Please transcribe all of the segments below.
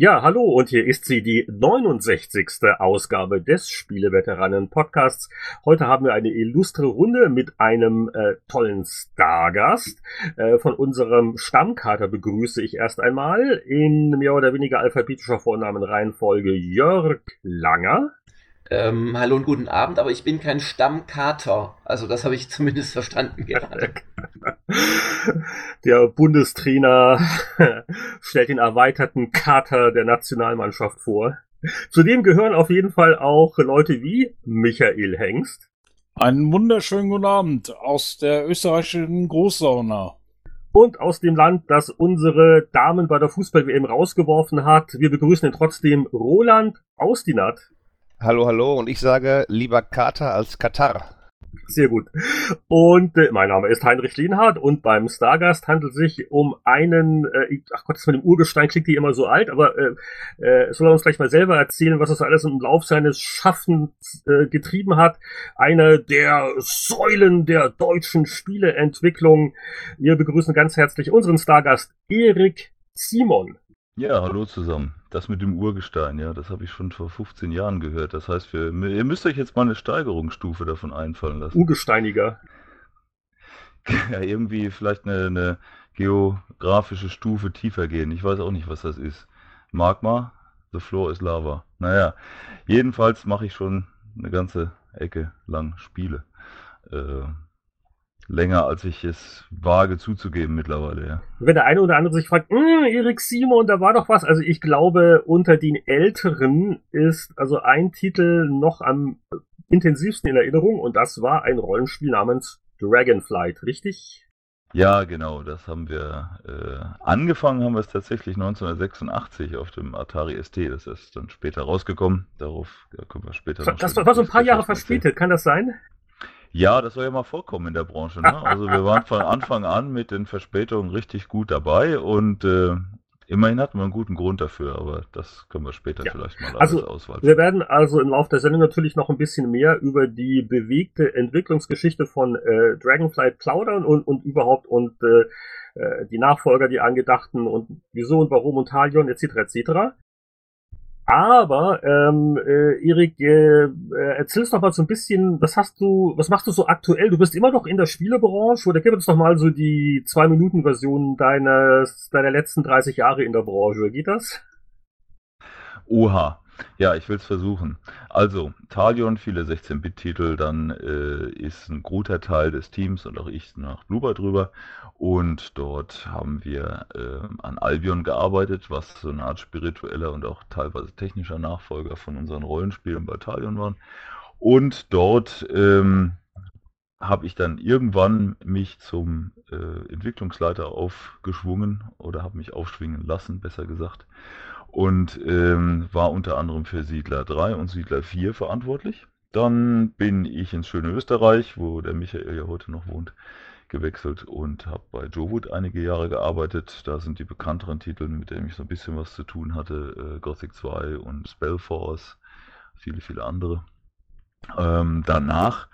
Ja, hallo und hier ist sie, die 69. Ausgabe des Spieleveteranen-Podcasts. Heute haben wir eine illustre Runde mit einem äh, tollen Stargast. Äh, von unserem Stammkater begrüße ich erst einmal in mehr oder weniger alphabetischer Vornamenreihenfolge Jörg Langer. Ähm, hallo und guten Abend, aber ich bin kein Stammkater. Also das habe ich zumindest verstanden gerade. Der Bundestrainer stellt den erweiterten Kater der Nationalmannschaft vor. Zudem gehören auf jeden Fall auch Leute wie Michael Hengst. Einen wunderschönen guten Abend aus der österreichischen Großsauna. Und aus dem Land, das unsere Damen bei der Fußball-WM rausgeworfen hat. Wir begrüßen ihn trotzdem Roland Austinat. Hallo, hallo und ich sage lieber Kater als Katar. Sehr gut. Und äh, mein Name ist Heinrich Lienhardt und beim Stargast handelt es sich um einen, äh, ach Gott, das mit dem Urgestein klingt die immer so alt, aber äh, äh, soll er uns gleich mal selber erzählen, was so alles im Lauf seines Schaffens äh, getrieben hat. Eine der Säulen der deutschen Spieleentwicklung. Wir begrüßen ganz herzlich unseren Stargast Erik Simon. Ja, hallo zusammen. Das mit dem Urgestein, ja, das habe ich schon vor 15 Jahren gehört. Das heißt, wir, ihr müsst euch jetzt mal eine Steigerungsstufe davon einfallen lassen. Urgesteiniger. Ja, irgendwie vielleicht eine, eine geografische Stufe tiefer gehen. Ich weiß auch nicht, was das ist. Magma, the floor is lava. Naja, jedenfalls mache ich schon eine ganze Ecke lang Spiele. Äh, länger, als ich es wage zuzugeben mittlerweile, ja. Wenn der eine oder andere sich fragt, hm, Erik Simon, da war doch was. Also ich glaube, unter den Älteren ist also ein Titel noch am intensivsten in Erinnerung und das war ein Rollenspiel namens Dragonflight, richtig? Ja, genau, das haben wir äh, angefangen, haben wir es tatsächlich 1986 auf dem Atari ST, das ist dann später rausgekommen. Darauf da können wir später noch Das war so ein paar Jahre verspätet, kann das sein? Ja, das soll ja mal vorkommen in der Branche. Ne? Also wir waren von Anfang an mit den Verspätungen richtig gut dabei und äh, immerhin hatten wir einen guten Grund dafür, aber das können wir später ja. vielleicht mal also, auswählen. Wir werden also im Laufe der Sendung natürlich noch ein bisschen mehr über die bewegte Entwicklungsgeschichte von äh, Dragonflight plaudern und, und überhaupt und äh, äh die Nachfolger, die angedachten und wieso und warum und Talion etc. etc. Aber ähm, äh, Erik, äh, äh, erzählst doch mal so ein bisschen, was hast du, was machst du so aktuell? Du bist immer noch in der Spielebranche oder gib uns doch mal so die zwei Minuten Version deines deiner letzten 30 Jahre in der Branche. Geht das? Oha. Ja, ich will es versuchen. Also, Talion, viele 16-Bit-Titel, dann äh, ist ein guter Teil des Teams und auch ich nach Bluebird drüber. Und dort haben wir äh, an Albion gearbeitet, was so eine Art spiritueller und auch teilweise technischer Nachfolger von unseren Rollenspielen bei Talion waren. Und dort ähm, habe ich dann irgendwann mich zum äh, Entwicklungsleiter aufgeschwungen oder habe mich aufschwingen lassen, besser gesagt und ähm, war unter anderem für Siedler 3 und Siedler 4 verantwortlich. Dann bin ich ins schöne Österreich, wo der Michael ja heute noch wohnt, gewechselt und habe bei Jowood einige Jahre gearbeitet. Da sind die bekannteren Titel, mit denen ich so ein bisschen was zu tun hatte, äh, Gothic 2 und Spellforce, viele, viele andere. Ähm, danach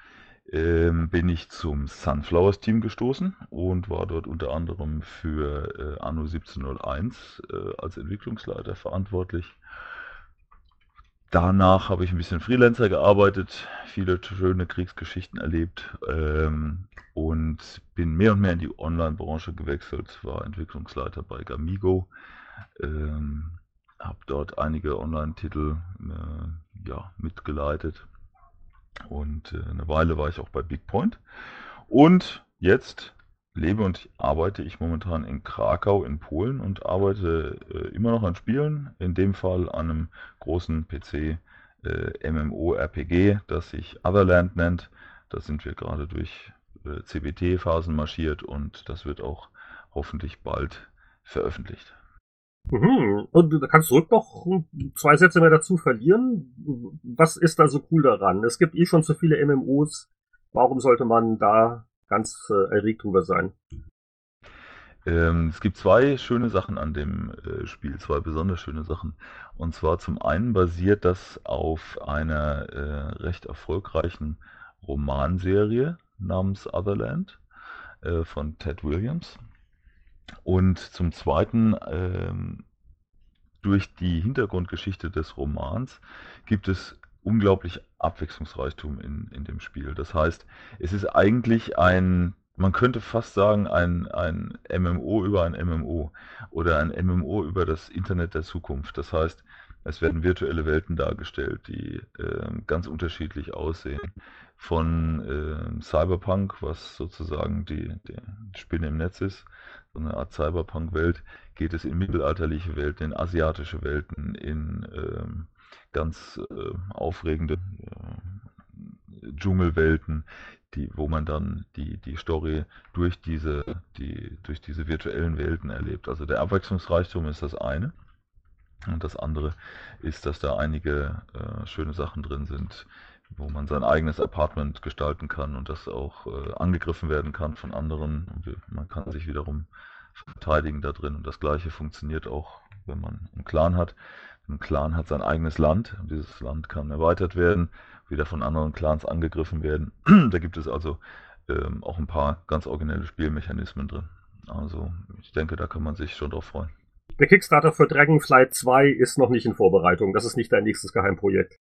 ähm, bin ich zum Sunflowers Team gestoßen und war dort unter anderem für äh, Anno 1701 äh, als Entwicklungsleiter verantwortlich. Danach habe ich ein bisschen Freelancer gearbeitet, viele schöne Kriegsgeschichten erlebt ähm, und bin mehr und mehr in die Online-Branche gewechselt, war Entwicklungsleiter bei Gamigo, ähm, habe dort einige Online-Titel äh, ja, mitgeleitet und äh, eine Weile war ich auch bei Big Point. Und jetzt lebe und arbeite ich momentan in Krakau in Polen und arbeite äh, immer noch an Spielen, in dem Fall an einem großen PC äh, MMO-RPG, das sich Otherland nennt. Da sind wir gerade durch äh, CBT-Phasen marschiert und das wird auch hoffentlich bald veröffentlicht. Mhm. Und du kannst zurück noch zwei Sätze mehr dazu verlieren. Was ist da so cool daran? Es gibt eh schon zu viele MMOs. Warum sollte man da ganz äh, erregt drüber sein? Ähm, es gibt zwei schöne Sachen an dem äh, Spiel, zwei besonders schöne Sachen. Und zwar zum einen basiert das auf einer äh, recht erfolgreichen Romanserie namens Otherland äh, von Ted Williams. Und zum zweiten, ähm, durch die Hintergrundgeschichte des Romans gibt es unglaublich Abwechslungsreichtum in, in dem Spiel. Das heißt, es ist eigentlich ein man könnte fast sagen, ein, ein MMO über ein MMO oder ein MMO über das Internet der Zukunft. Das heißt, es werden virtuelle Welten dargestellt, die äh, ganz unterschiedlich aussehen. Von äh, Cyberpunk, was sozusagen die, die Spinne im Netz ist, so eine Art Cyberpunk-Welt, geht es in mittelalterliche Welten, in asiatische Welten, in äh, ganz äh, aufregende äh, Dschungelwelten, die, wo man dann die, die Story durch diese, die, durch diese virtuellen Welten erlebt. Also der Abwechslungsreichtum ist das eine. Und das andere ist, dass da einige äh, schöne Sachen drin sind, wo man sein eigenes Apartment gestalten kann und das auch äh, angegriffen werden kann von anderen. Und man kann sich wiederum verteidigen da drin. Und das gleiche funktioniert auch, wenn man einen Clan hat. Ein Clan hat sein eigenes Land und dieses Land kann erweitert werden wieder von anderen Clans angegriffen werden. da gibt es also ähm, auch ein paar ganz originelle Spielmechanismen drin. Also ich denke, da kann man sich schon drauf freuen. Der Kickstarter für Dragonflight 2 ist noch nicht in Vorbereitung. Das ist nicht dein nächstes Geheimprojekt.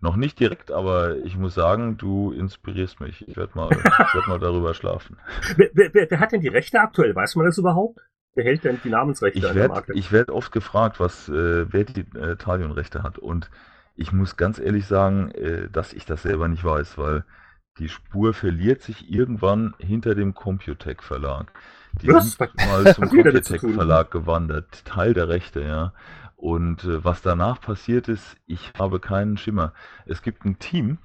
Noch nicht direkt, aber ich muss sagen, du inspirierst mich. Ich werde mal, werd mal darüber schlafen. Wer, wer, wer, hat denn die Rechte aktuell? Weiß man das überhaupt? Wer hält denn die Namensrechte ich werd, Ich werde oft gefragt, was, äh, wer die äh, Talion-Rechte hat. Und ich muss ganz ehrlich sagen, äh, dass ich das selber nicht weiß, weil die Spur verliert sich irgendwann hinter dem Computec Verlag. Die was? sind mal zum Computec Verlag gewandert, Teil der Rechte, ja. Und äh, was danach passiert ist, ich habe keinen Schimmer. Es gibt ein Team,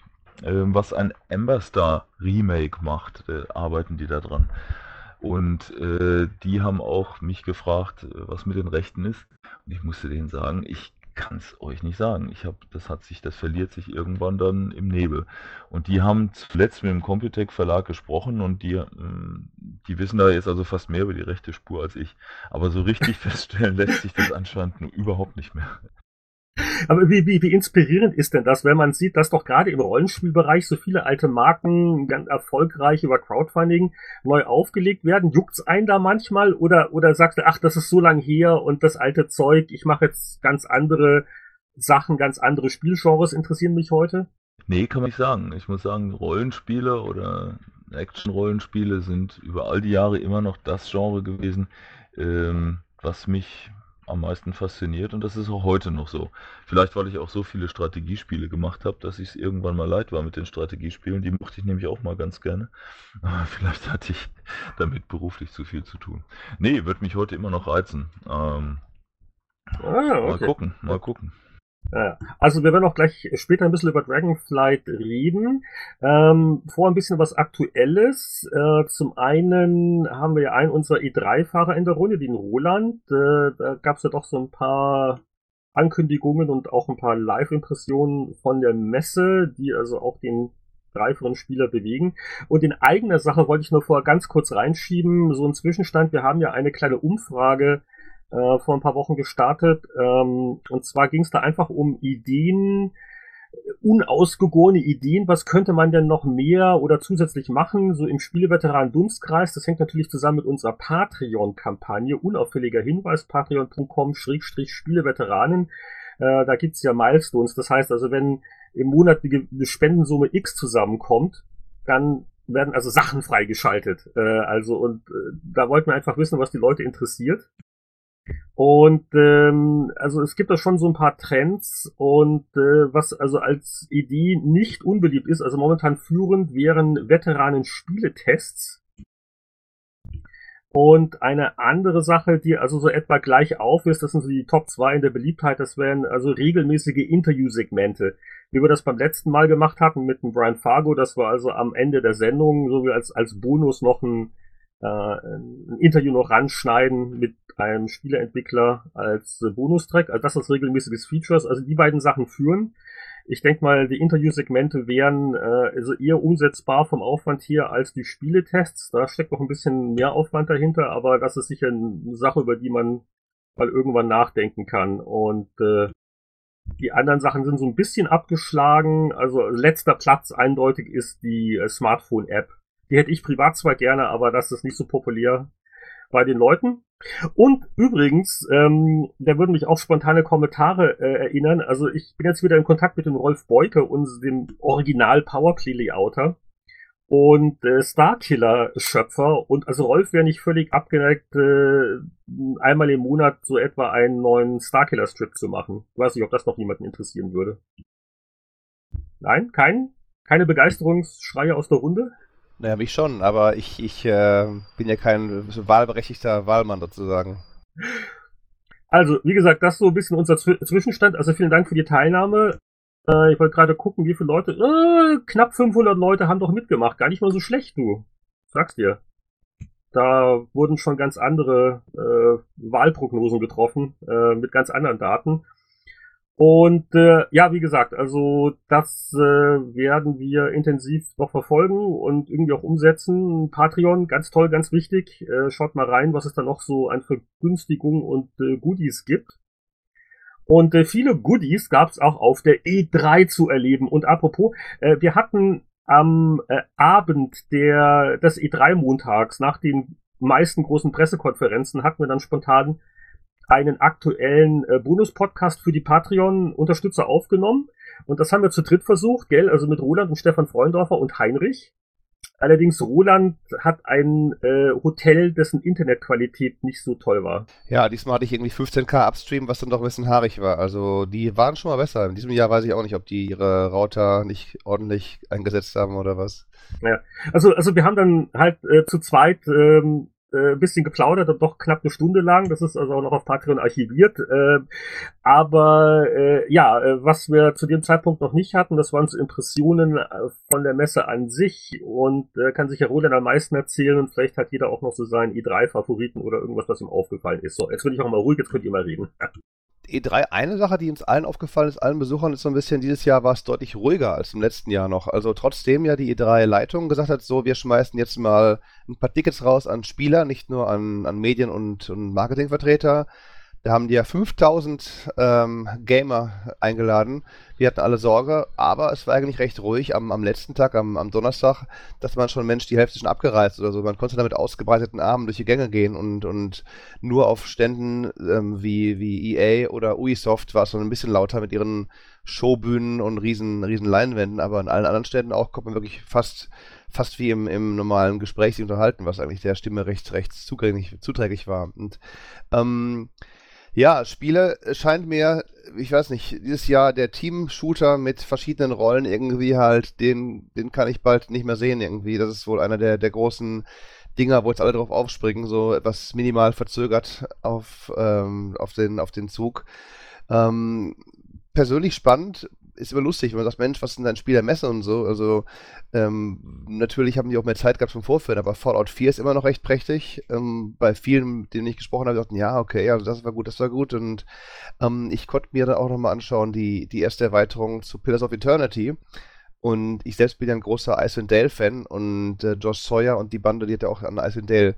äh, was ein Ember Star Remake macht, da arbeiten die da dran. Und äh, die haben auch mich gefragt, was mit den Rechten ist. Und ich musste denen sagen, ich kann es euch nicht sagen. Ich habe, das hat sich, das verliert sich irgendwann dann im Nebel. Und die haben zuletzt mit dem Computec Verlag gesprochen und die, ähm, die wissen da jetzt also fast mehr über die rechte Spur als ich. Aber so richtig feststellen lässt sich das anscheinend überhaupt nicht mehr. Aber wie, wie, wie inspirierend ist denn das, wenn man sieht, dass doch gerade im Rollenspielbereich so viele alte Marken ganz erfolgreich über Crowdfunding neu aufgelegt werden? Juckt's einen da manchmal oder, oder sagst du, ach, das ist so lang her und das alte Zeug, ich mache jetzt ganz andere Sachen, ganz andere Spielgenres interessieren mich heute? Nee, kann man nicht sagen. Ich muss sagen, Rollenspiele oder Action-Rollenspiele sind über all die Jahre immer noch das Genre gewesen, ähm, was mich am meisten fasziniert und das ist auch heute noch so. Vielleicht, weil ich auch so viele Strategiespiele gemacht habe, dass ich es irgendwann mal leid war mit den Strategiespielen. Die mochte ich nämlich auch mal ganz gerne. Aber vielleicht hatte ich damit beruflich zu viel zu tun. Nee, wird mich heute immer noch reizen. Ähm, ah, okay. Mal gucken, mal gucken. Also wir werden auch gleich später ein bisschen über Dragonflight reden. Ähm, vor ein bisschen was Aktuelles. Äh, zum einen haben wir ja einen unserer E3-Fahrer in der Runde, den Roland. Äh, da gab es ja doch so ein paar Ankündigungen und auch ein paar Live-Impressionen von der Messe, die also auch den reiferen Spieler bewegen. Und in eigener Sache wollte ich nur vorher ganz kurz reinschieben, so ein Zwischenstand. Wir haben ja eine kleine Umfrage äh, vor ein paar Wochen gestartet. Ähm, und zwar ging es da einfach um Ideen, unausgegorene Ideen, was könnte man denn noch mehr oder zusätzlich machen, so im Spieleveteran Dunstkreis. Das hängt natürlich zusammen mit unserer Patreon-Kampagne. Unauffälliger Hinweis, patreon.com Spieleveteranen. Äh, da gibt's ja Milestones. Das heißt also, wenn im Monat eine Spendensumme X zusammenkommt, dann werden also Sachen freigeschaltet. Äh, also und äh, da wollten wir einfach wissen, was die Leute interessiert. Und ähm, also es gibt da schon so ein paar Trends und äh, was also als Idee nicht unbeliebt ist, also momentan führend wären Veteranen-Spieletests. Und eine andere Sache, die also so etwa gleich auf ist, das sind so die Top 2 in der Beliebtheit, das wären also regelmäßige Interview-Segmente. Wie wir das beim letzten Mal gemacht hatten mit dem Brian Fargo, das war also am Ende der Sendung, so wie als, als Bonus noch ein, äh, ein Interview noch ranschneiden mit einem Spieleentwickler als Bonustrack, also das als regelmäßiges Features. Also die beiden Sachen führen. Ich denke mal, die Interviewsegmente wären äh, also eher umsetzbar vom Aufwand hier als die Spieletests. Da steckt noch ein bisschen mehr Aufwand dahinter, aber das ist sicher eine Sache, über die man mal irgendwann nachdenken kann. Und äh, die anderen Sachen sind so ein bisschen abgeschlagen. Also letzter Platz eindeutig ist die äh, Smartphone-App. Die hätte ich privat zwar gerne, aber das ist nicht so populär bei den Leuten. Und übrigens, ähm, da würden mich auch spontane Kommentare äh, erinnern. Also ich bin jetzt wieder in Kontakt mit dem Rolf Beuke, und dem Original Powerplay Layouter und äh, Starkiller-Schöpfer. Und also Rolf wäre nicht völlig abgeneigt, äh, einmal im Monat so etwa einen neuen Starkiller-Strip zu machen. Ich weiß nicht, ob das noch jemanden interessieren würde. Nein, kein, keine Begeisterungsschreie aus der Runde? Naja, mich schon, aber ich, ich äh, bin ja kein wahlberechtigter Wahlmann sozusagen. Also, wie gesagt, das ist so ein bisschen unser Zwischenstand. Also vielen Dank für die Teilnahme. Äh, ich wollte gerade gucken, wie viele Leute. Äh, knapp 500 Leute haben doch mitgemacht. Gar nicht mal so schlecht, du. Sag's dir. Da wurden schon ganz andere äh, Wahlprognosen getroffen, äh, mit ganz anderen Daten. Und äh, ja, wie gesagt, also das äh, werden wir intensiv noch verfolgen und irgendwie auch umsetzen. Patreon, ganz toll, ganz wichtig. Äh, schaut mal rein, was es da noch so an Vergünstigungen und äh, Goodies gibt. Und äh, viele Goodies gab es auch auf der E3 zu erleben. Und apropos, äh, wir hatten am äh, Abend der, des E3-Montags nach den meisten großen Pressekonferenzen hatten wir dann spontan einen aktuellen äh, Bonus-Podcast für die Patreon-Unterstützer aufgenommen. Und das haben wir zu dritt versucht, gell? Also mit Roland und Stefan Freundorfer und Heinrich. Allerdings Roland hat ein äh, Hotel, dessen Internetqualität nicht so toll war. Ja, diesmal hatte ich irgendwie 15k Upstream, was dann doch ein bisschen haarig war. Also die waren schon mal besser. In diesem Jahr weiß ich auch nicht, ob die ihre Router nicht ordentlich eingesetzt haben oder was. Ja, also also wir haben dann halt äh, zu zweit ähm, äh, bisschen geplaudert und doch knapp eine Stunde lang. Das ist also auch noch auf Patreon archiviert. Äh, aber äh, ja, äh, was wir zu dem Zeitpunkt noch nicht hatten, das waren so Impressionen äh, von der Messe an sich und äh, kann sich ja Roland am meisten erzählen und vielleicht hat jeder auch noch so seinen i3-Favoriten oder irgendwas, was ihm aufgefallen ist. So, jetzt bin ich auch mal ruhig, jetzt könnt ihr mal reden. E3, eine Sache, die uns allen aufgefallen ist, allen Besuchern, ist so ein bisschen, dieses Jahr war es deutlich ruhiger als im letzten Jahr noch. Also trotzdem ja die E3-Leitung gesagt hat, so, wir schmeißen jetzt mal ein paar Tickets raus an Spieler, nicht nur an, an Medien- und, und Marketingvertreter, da haben die ja 5000 ähm, Gamer eingeladen. Die hatten alle Sorge, aber es war eigentlich recht ruhig am, am letzten Tag, am, am Donnerstag, dass man schon, Mensch, die Hälfte schon abgereist oder so. Man konnte da mit ausgebreiteten Armen durch die Gänge gehen und, und nur auf Ständen ähm, wie, wie EA oder Ubisoft war es schon ein bisschen lauter mit ihren Showbühnen und riesen, riesen Leinwänden, aber an allen anderen Ständen auch kommt man wirklich fast, fast wie im, im normalen Gespräch sich unterhalten, was eigentlich der Stimme recht, recht zugänglich, zuträglich war. Und ähm, ja, Spiele scheint mir, ich weiß nicht, dieses Jahr der Team-Shooter mit verschiedenen Rollen irgendwie halt, den, den kann ich bald nicht mehr sehen irgendwie. Das ist wohl einer der, der großen Dinger, wo jetzt alle drauf aufspringen, so etwas minimal verzögert auf, ähm, auf, den, auf den Zug. Ähm, persönlich spannend, ist immer lustig, wenn man sagt, Mensch, was denn dein Spiel der Messe und so. Also ähm, natürlich haben die auch mehr Zeit gehabt zum Vorführen, aber Fallout 4 ist immer noch recht prächtig. Ähm, bei vielen, denen ich gesprochen habe, dachten, ja, okay, also das war gut, das war gut. Und ähm, ich konnte mir dann auch nochmal anschauen, die, die erste Erweiterung zu Pillars of Eternity. Und ich selbst bin ja ein großer Icewind Dale-Fan und äh, Josh Sawyer und die Bande, die hat ja auch an Icewind Dale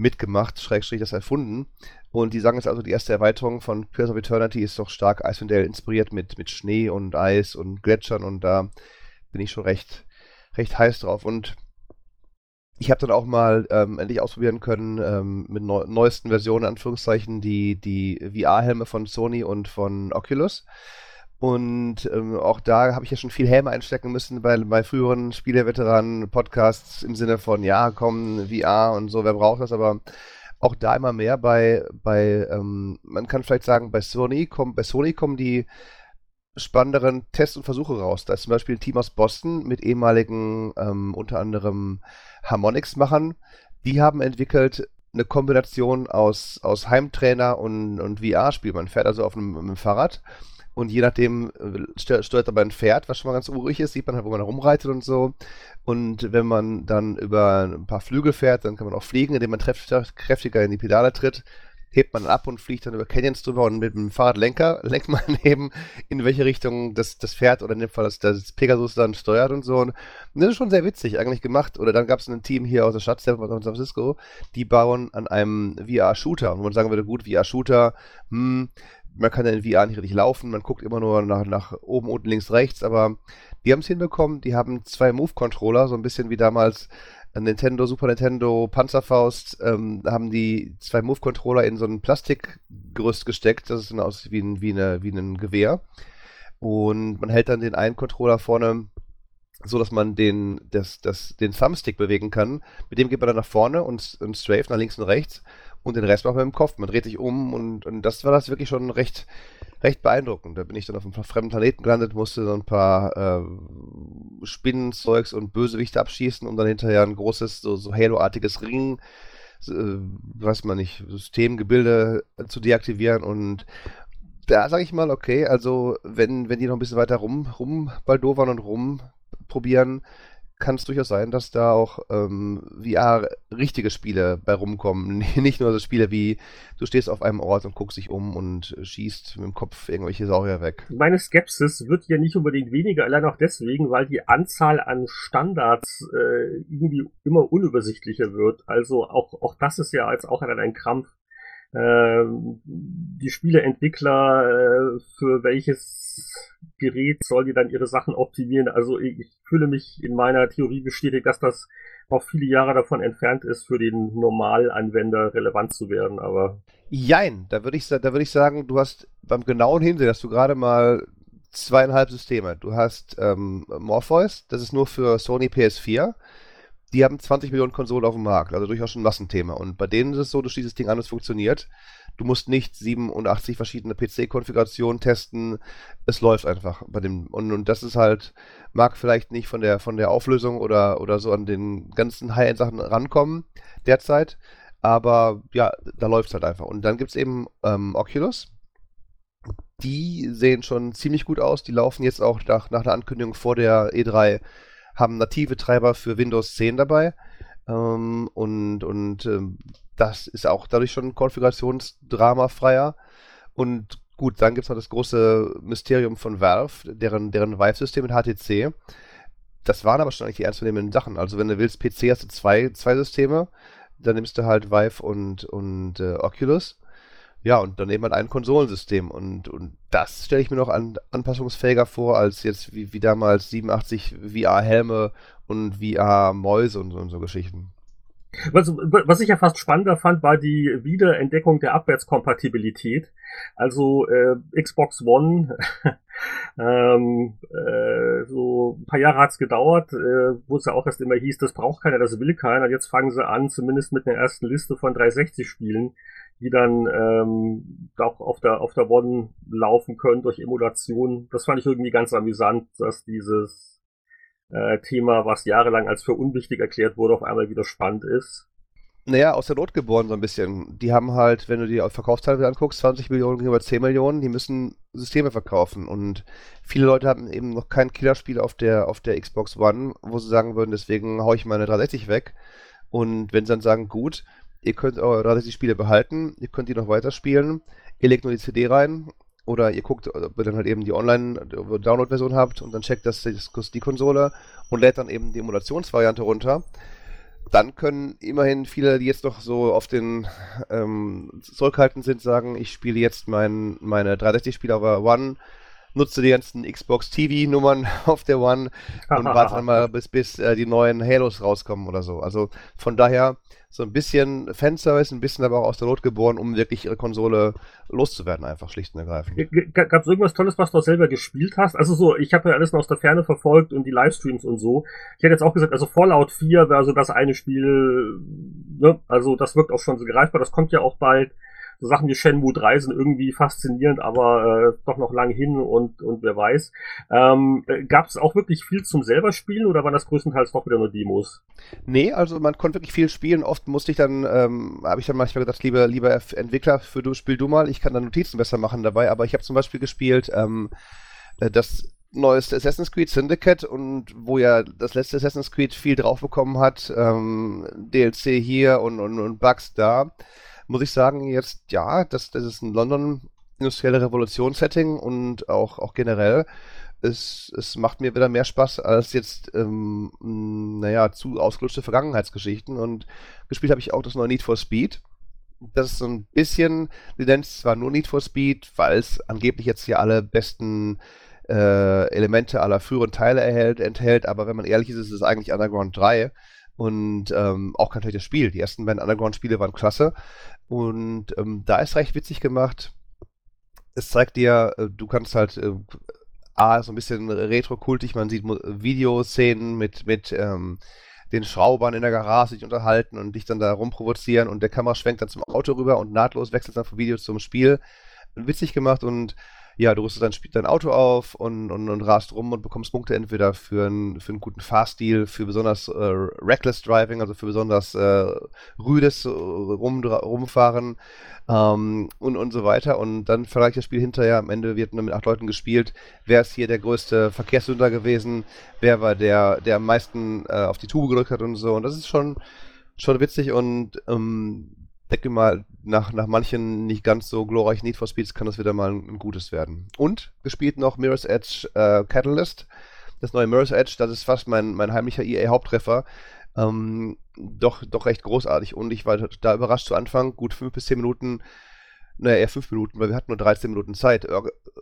mitgemacht, Schrägstrich das erfunden. Und die sagen jetzt also, die erste Erweiterung von Pillars of Eternity ist doch stark Icewind Dale inspiriert mit, mit Schnee und Eis und Gletschern und da bin ich schon recht, recht heiß drauf. Und ich habe dann auch mal ähm, endlich ausprobieren können, ähm, mit neu neuesten Versionen, Anführungszeichen, die, die VR-Helme von Sony und von Oculus. Und ähm, auch da habe ich ja schon viel Helme einstecken müssen bei, bei früheren Spieleveteranen-Podcasts im Sinne von, ja, komm, VR und so, wer braucht das? Aber auch da immer mehr bei, bei ähm, man kann vielleicht sagen, bei Sony, kommen, bei Sony kommen die spannenderen Tests und Versuche raus. Da ist zum Beispiel ein Team aus Boston mit ehemaligen, ähm, unter anderem Harmonix-Machern. Die haben entwickelt eine Kombination aus, aus Heimtrainer und, und VR-Spiel. Man fährt also auf einem, einem Fahrrad und je nachdem äh, steuert dabei ein Pferd, was schon mal ganz urig ist, sieht man halt, wo man rumreitet und so. Und wenn man dann über ein paar Flügel fährt, dann kann man auch fliegen, indem man kräftiger in die Pedale tritt. hebt man ab und fliegt dann über Canyons drüber und mit dem Fahrradlenker lenkt man eben, in welche Richtung das, das Pferd oder in dem Fall das, das Pegasus dann steuert und so. Und das ist schon sehr witzig eigentlich gemacht. Oder dann gab es ein Team hier aus der Stadt, San Francisco, die bauen an einem VR-Shooter. Und man sagen würde, gut, VR-Shooter, hm, man kann in VR nicht richtig laufen, man guckt immer nur nach, nach oben, unten, links, rechts, aber die haben es hinbekommen, die haben zwei Move-Controller, so ein bisschen wie damals Nintendo, Super Nintendo, Panzerfaust, ähm, haben die zwei Move-Controller in so ein Plastikgerüst gesteckt. Das ist aus wie ein, wie, eine, wie ein Gewehr. Und man hält dann den einen Controller vorne so, dass man den, das, das, den Thumbstick bewegen kann. Mit dem geht man dann nach vorne und, und strafe nach links und rechts und den Rest macht man dem Kopf. Man dreht sich um und, und das war das wirklich schon recht, recht beeindruckend. Da bin ich dann auf einem fremden Planeten gelandet, musste so ein paar äh, Spinnenzeugs und Bösewichte abschießen, um dann hinterher ein großes, so, so Halo-artiges Ring, äh, weiß man nicht, Systemgebilde zu deaktivieren und da sage ich mal, okay, also wenn, wenn die noch ein bisschen weiter rum, rumbaldowern und rumprobieren, kann es durchaus sein, dass da auch ähm, VR-richtige Spiele bei rumkommen. Nicht nur so Spiele wie, du stehst auf einem Ort und guckst dich um und schießt mit dem Kopf irgendwelche Saurier weg. Meine Skepsis wird ja nicht unbedingt weniger, allein auch deswegen, weil die Anzahl an Standards äh, irgendwie immer unübersichtlicher wird. Also auch, auch das ist ja als auch ein Krampf. Ähm, die Spieleentwickler, äh, für welches Gerät soll die dann ihre Sachen optimieren? Also ich, fühle mich in meiner Theorie bestätigt, dass das auch viele Jahre davon entfernt ist, für den Normalanwender relevant zu werden, aber. Jein, da würde ich, da würde ich sagen, du hast beim genauen Hinsehen, dass du gerade mal zweieinhalb Systeme. Du hast ähm, Morpheus, das ist nur für Sony PS4 die haben 20 Millionen Konsolen auf dem Markt, also durchaus schon ein Massenthema. Und bei denen ist es so, du schließt das Ding an, es funktioniert. Du musst nicht 87 verschiedene PC-Konfigurationen testen. Es läuft einfach bei dem. Und, und, das ist halt, mag vielleicht nicht von der von der Auflösung oder, oder so an den ganzen High-End-Sachen rankommen derzeit. Aber ja, da läuft es halt einfach. Und dann gibt es eben ähm, Oculus. Die sehen schon ziemlich gut aus. Die laufen jetzt auch nach, nach einer Ankündigung vor der E3 haben native Treiber für Windows 10 dabei. Ähm, und und ähm, das ist auch dadurch schon konfigurationsdramafreier. Und gut, dann gibt es noch das große Mysterium von Valve, deren, deren Vive-System mit HTC. Das waren aber schon eigentlich die ernstzunehmenden Sachen. Also wenn du willst, PC hast du zwei, zwei Systeme, dann nimmst du halt Vive und, und äh, Oculus. Ja, und dann eben halt ein Konsolensystem. Und, und das stelle ich mir noch an, anpassungsfähiger vor, als jetzt wie, wie damals 87 VR-Helme und VR-Mäuse und, und so Geschichten. Was, was ich ja fast spannender fand, war die Wiederentdeckung der Abwärtskompatibilität. Also äh, Xbox One, ähm, äh, so ein paar Jahre hat's gedauert, äh, wo es ja auch erst immer hieß, das braucht keiner, das will keiner. Jetzt fangen sie an, zumindest mit einer ersten Liste von 360-Spielen die dann ähm, auch auf der, auf der One laufen können durch Emulation. Das fand ich irgendwie ganz amüsant, dass dieses äh, Thema, was jahrelang als für unwichtig erklärt wurde, auf einmal wieder spannend ist. Naja, aus der Not geboren so ein bisschen. Die haben halt, wenn du die Verkaufszahlen anguckst, 20 Millionen gegenüber 10 Millionen, die müssen Systeme verkaufen. Und viele Leute haben eben noch kein Killerspiel auf der, auf der Xbox One, wo sie sagen würden, deswegen hau ich meine 360 weg. Und wenn sie dann sagen, gut, Ihr könnt eure 30 Spiele behalten, ihr könnt die noch weiterspielen. Ihr legt nur die CD rein oder ihr guckt, ob ihr dann halt eben die Online-Download-Version habt und dann checkt das die Konsole und lädt dann eben die Emulationsvariante runter. Dann können immerhin viele, die jetzt noch so auf den ähm, zurückhaltend sind, sagen, ich spiele jetzt mein, meine 360-Spiele auf One, nutze die ganzen Xbox TV-Nummern auf der One und warte dann mal, bis, bis äh, die neuen Halos rauskommen oder so. Also von daher so ein bisschen Fanservice, ein bisschen aber auch aus der Not geboren, um wirklich ihre Konsole loszuwerden, einfach schlicht und ergreifend. Gab es irgendwas Tolles, was du auch selber gespielt hast? Also so, ich habe ja alles noch aus der Ferne verfolgt und die Livestreams und so. Ich hätte jetzt auch gesagt, also Fallout 4 wäre so das eine Spiel, ne? also das wirkt auch schon so greifbar, das kommt ja auch bald so Sachen wie Shenmue 3 sind irgendwie faszinierend, aber äh, doch noch lang hin und, und wer weiß. Ähm, äh, Gab es auch wirklich viel zum selber spielen oder waren das größtenteils doch wieder nur Demos? Nee, also man konnte wirklich viel spielen. Oft musste ich dann, ähm, habe ich dann manchmal gedacht, lieber, lieber Entwickler, für du spiel du mal, ich kann dann Notizen besser machen dabei, aber ich habe zum Beispiel gespielt, ähm, äh, das neueste Assassin's Creed Syndicate und wo ja das letzte Assassin's Creed viel drauf bekommen hat, ähm, DLC hier und, und, und Bugs da muss ich sagen, jetzt, ja, das, das ist ein London industrielle Revolution-Setting und auch, auch generell. Es, es macht mir wieder mehr Spaß als jetzt, ähm, naja, zu ausgelutschte Vergangenheitsgeschichten. Und gespielt habe ich auch das neue Need for Speed. Das ist so ein bisschen, die nennt es zwar nur Need for Speed, weil es angeblich jetzt hier alle besten äh, Elemente aller früheren Teile erhält, enthält, aber wenn man ehrlich ist, ist es eigentlich Underground 3 und ähm, auch kein schlechtes Spiel. Die ersten beiden Underground-Spiele waren klasse und ähm, da ist recht witzig gemacht. Es zeigt dir, äh, du kannst halt äh, A, so ein bisschen retro-kultig, man sieht Videoszenen mit, mit ähm, den Schraubern in der Garage sich unterhalten und dich dann da rumprovozieren und der Kamera schwenkt dann zum Auto rüber und nahtlos wechselt dann vom Video zum Spiel. Witzig gemacht und ja, du rüstest dein, dein Auto auf und, und, und rast rum und bekommst Punkte entweder für, ein, für einen guten Fahrstil, für besonders äh, Reckless Driving, also für besonders äh, rüdes äh, rum, Rumfahren ähm, und, und so weiter. Und dann vergleicht das Spiel hinterher. Am Ende wird nur mit acht Leuten gespielt. Wer ist hier der größte Verkehrssünder gewesen? Wer war der, der am meisten äh, auf die Tube gedrückt hat und so. Und das ist schon, schon witzig und ähm, denke mal, nach, nach manchen nicht ganz so glorreichen Need for Speeds kann das wieder mal ein, ein gutes werden. Und gespielt noch Mirror's Edge äh, Catalyst. Das neue Mirror's Edge, das ist fast mein, mein heimlicher EA-Haupttreffer. Ähm, doch, doch recht großartig. Und ich war da überrascht zu Anfang, gut fünf bis zehn Minuten, naja, eher fünf Minuten, weil wir hatten nur 13 Minuten Zeit.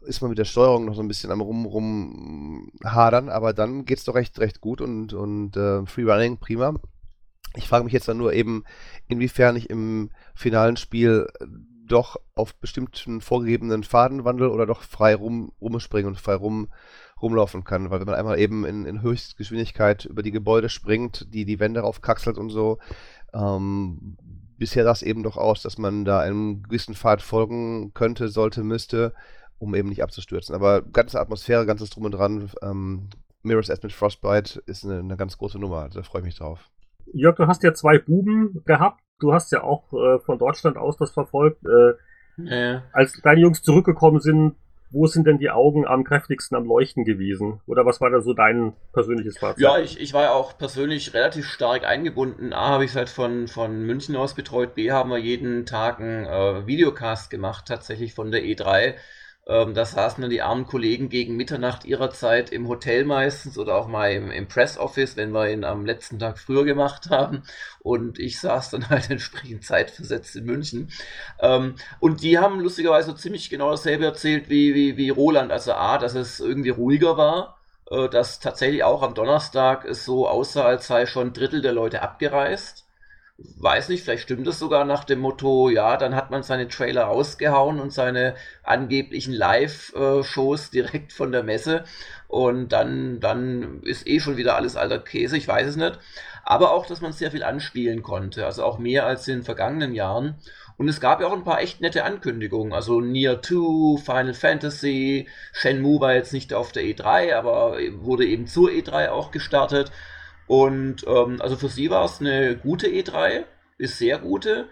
Ist man mit der Steuerung noch so ein bisschen am rum, rum hadern, aber dann geht's doch recht, recht gut und, und äh, Free Running, prima. Ich frage mich jetzt dann nur eben, inwiefern ich im finalen Spiel doch auf bestimmten vorgegebenen Faden wandle oder doch frei rum, rumspringen und frei rum, rumlaufen kann. Weil wenn man einmal eben in, in Höchstgeschwindigkeit über die Gebäude springt, die die Wände raufkaxelt und so, ähm, bisher sah es eben doch aus, dass man da einem gewissen Pfad folgen könnte, sollte, müsste, um eben nicht abzustürzen. Aber ganze Atmosphäre, ganzes Drum und Dran, ähm, Mirror's Edge mit Frostbite ist eine, eine ganz große Nummer. Da freue ich mich drauf. Jörg, du hast ja zwei Buben gehabt. Du hast ja auch äh, von Deutschland aus das verfolgt. Äh, ja. Als deine Jungs zurückgekommen sind, wo sind denn die Augen am kräftigsten am Leuchten gewesen? Oder was war da so dein persönliches Fazit? Ja, ich, ich war ja auch persönlich relativ stark eingebunden. A, habe ich es halt von, von München aus betreut. B, haben wir jeden Tag einen äh, Videocast gemacht, tatsächlich von der E3. Ähm, da saßen dann die armen Kollegen gegen Mitternacht ihrer Zeit im Hotel meistens oder auch mal im, im Press Office, wenn wir ihn am letzten Tag früher gemacht haben. Und ich saß dann halt entsprechend zeitversetzt in München. Ähm, und die haben lustigerweise ziemlich genau dasselbe erzählt wie, wie, wie Roland. Also A, dass es irgendwie ruhiger war äh, dass tatsächlich auch am Donnerstag es so aussah, als sei schon ein Drittel der Leute abgereist weiß nicht, vielleicht stimmt es sogar nach dem Motto, ja, dann hat man seine Trailer rausgehauen und seine angeblichen Live-Shows direkt von der Messe und dann, dann ist eh schon wieder alles alter Käse, ich weiß es nicht. Aber auch, dass man sehr viel anspielen konnte, also auch mehr als in den vergangenen Jahren. Und es gab ja auch ein paar echt nette Ankündigungen, also Nier 2, Final Fantasy, Shenmue war jetzt nicht auf der E3, aber wurde eben zur E3 auch gestartet. Und ähm, also für sie war es eine gute E3, ist sehr gute.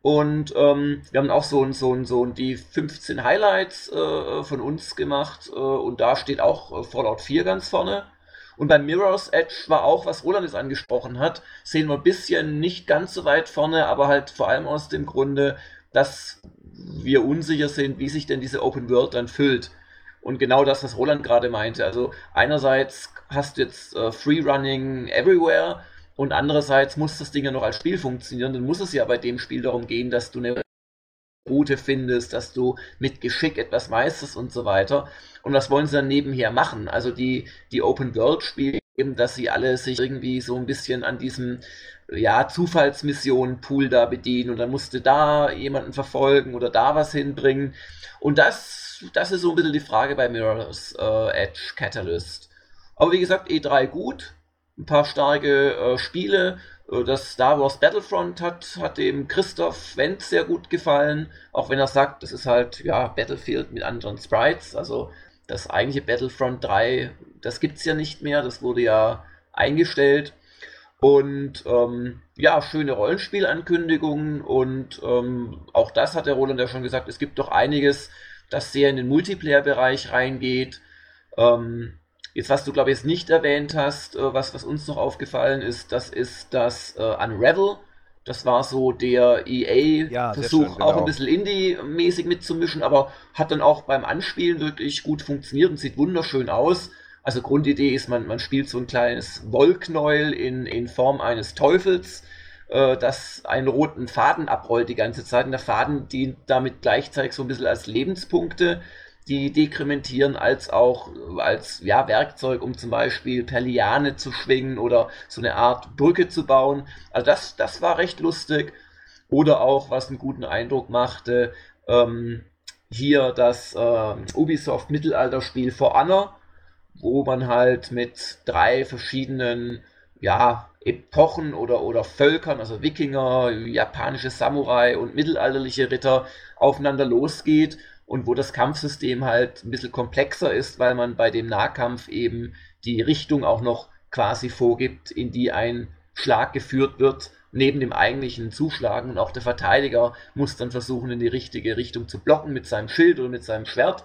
Und ähm, wir haben auch so ein, so ein, so ein die 15 Highlights äh, von uns gemacht. Äh, und da steht auch äh, Fallout 4 ganz vorne. Und beim Mirror's Edge war auch, was Roland jetzt angesprochen hat, sehen wir ein bisschen nicht ganz so weit vorne, aber halt vor allem aus dem Grunde, dass wir unsicher sind, wie sich denn diese Open World dann füllt. Und genau das, was Roland gerade meinte. Also einerseits hast du jetzt äh, Free Running Everywhere und andererseits muss das Ding ja noch als Spiel funktionieren. Dann muss es ja bei dem Spiel darum gehen, dass du eine Route findest, dass du mit Geschick etwas meisterst und so weiter. Und das wollen sie dann nebenher machen. Also die, die Open World Spiele, eben, dass sie alle sich irgendwie so ein bisschen an diesem ja, Zufallsmissionen-Pool da bedienen und dann musste da jemanden verfolgen oder da was hinbringen. Und das, das ist so ein bisschen die Frage bei Mirror's äh, Edge Catalyst. Aber wie gesagt, E3 gut, ein paar starke äh, Spiele. Äh, das Star Wars Battlefront hat, hat dem Christoph Wendt sehr gut gefallen, auch wenn er sagt, das ist halt ja Battlefield mit anderen Sprites. Also das eigentliche Battlefront 3, das gibt es ja nicht mehr, das wurde ja eingestellt. Und ähm, ja, schöne Rollenspielankündigungen und ähm, auch das hat der Roland ja schon gesagt, es gibt doch einiges, das sehr in den Multiplayer-Bereich reingeht. Ähm, jetzt, was du, glaube ich, jetzt nicht erwähnt hast, äh, was, was uns noch aufgefallen ist, das ist das äh, Unravel. Das war so der EA-Versuch, Ja, schön, auch genau. ein bisschen Indie-mäßig mitzumischen, aber hat dann auch beim Anspielen wirklich gut funktioniert und sieht wunderschön aus. Also Grundidee ist, man, man spielt so ein kleines Wollknäuel in, in Form eines Teufels, äh, das einen roten Faden abrollt die ganze Zeit. Und der Faden dient damit gleichzeitig so ein bisschen als Lebenspunkte, die dekrementieren, als auch als ja, Werkzeug, um zum Beispiel per Liane zu schwingen oder so eine Art Brücke zu bauen. Also das, das war recht lustig. Oder auch, was einen guten Eindruck machte, ähm, hier das ähm, Ubisoft Mittelalterspiel For Honor, wo man halt mit drei verschiedenen ja, Epochen oder, oder Völkern, also Wikinger, japanische Samurai und mittelalterliche Ritter, aufeinander losgeht und wo das Kampfsystem halt ein bisschen komplexer ist, weil man bei dem Nahkampf eben die Richtung auch noch quasi vorgibt, in die ein Schlag geführt wird, neben dem eigentlichen Zuschlagen. Und auch der Verteidiger muss dann versuchen, in die richtige Richtung zu blocken mit seinem Schild oder mit seinem Schwert.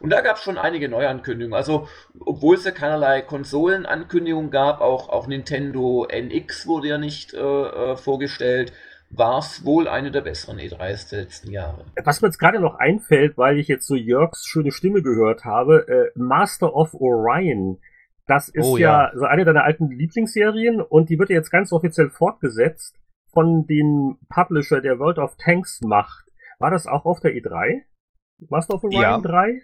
Und da gab es schon einige Neuankündigungen. Also, obwohl es ja keinerlei Konsolenankündigungen gab, auch, auch Nintendo NX wurde ja nicht äh, äh, vorgestellt, war es wohl eine der besseren E3s der letzten Jahre. Was mir jetzt gerade noch einfällt, weil ich jetzt so Jörgs schöne Stimme gehört habe, äh, Master of Orion. Das ist Oh, ja. ja. so eine deiner alten Lieblingsserien und die wird ja jetzt ganz offiziell fortgesetzt von dem Publisher, der World of Tanks macht. War das auch auf der E3? Master of Orion Ja. 3?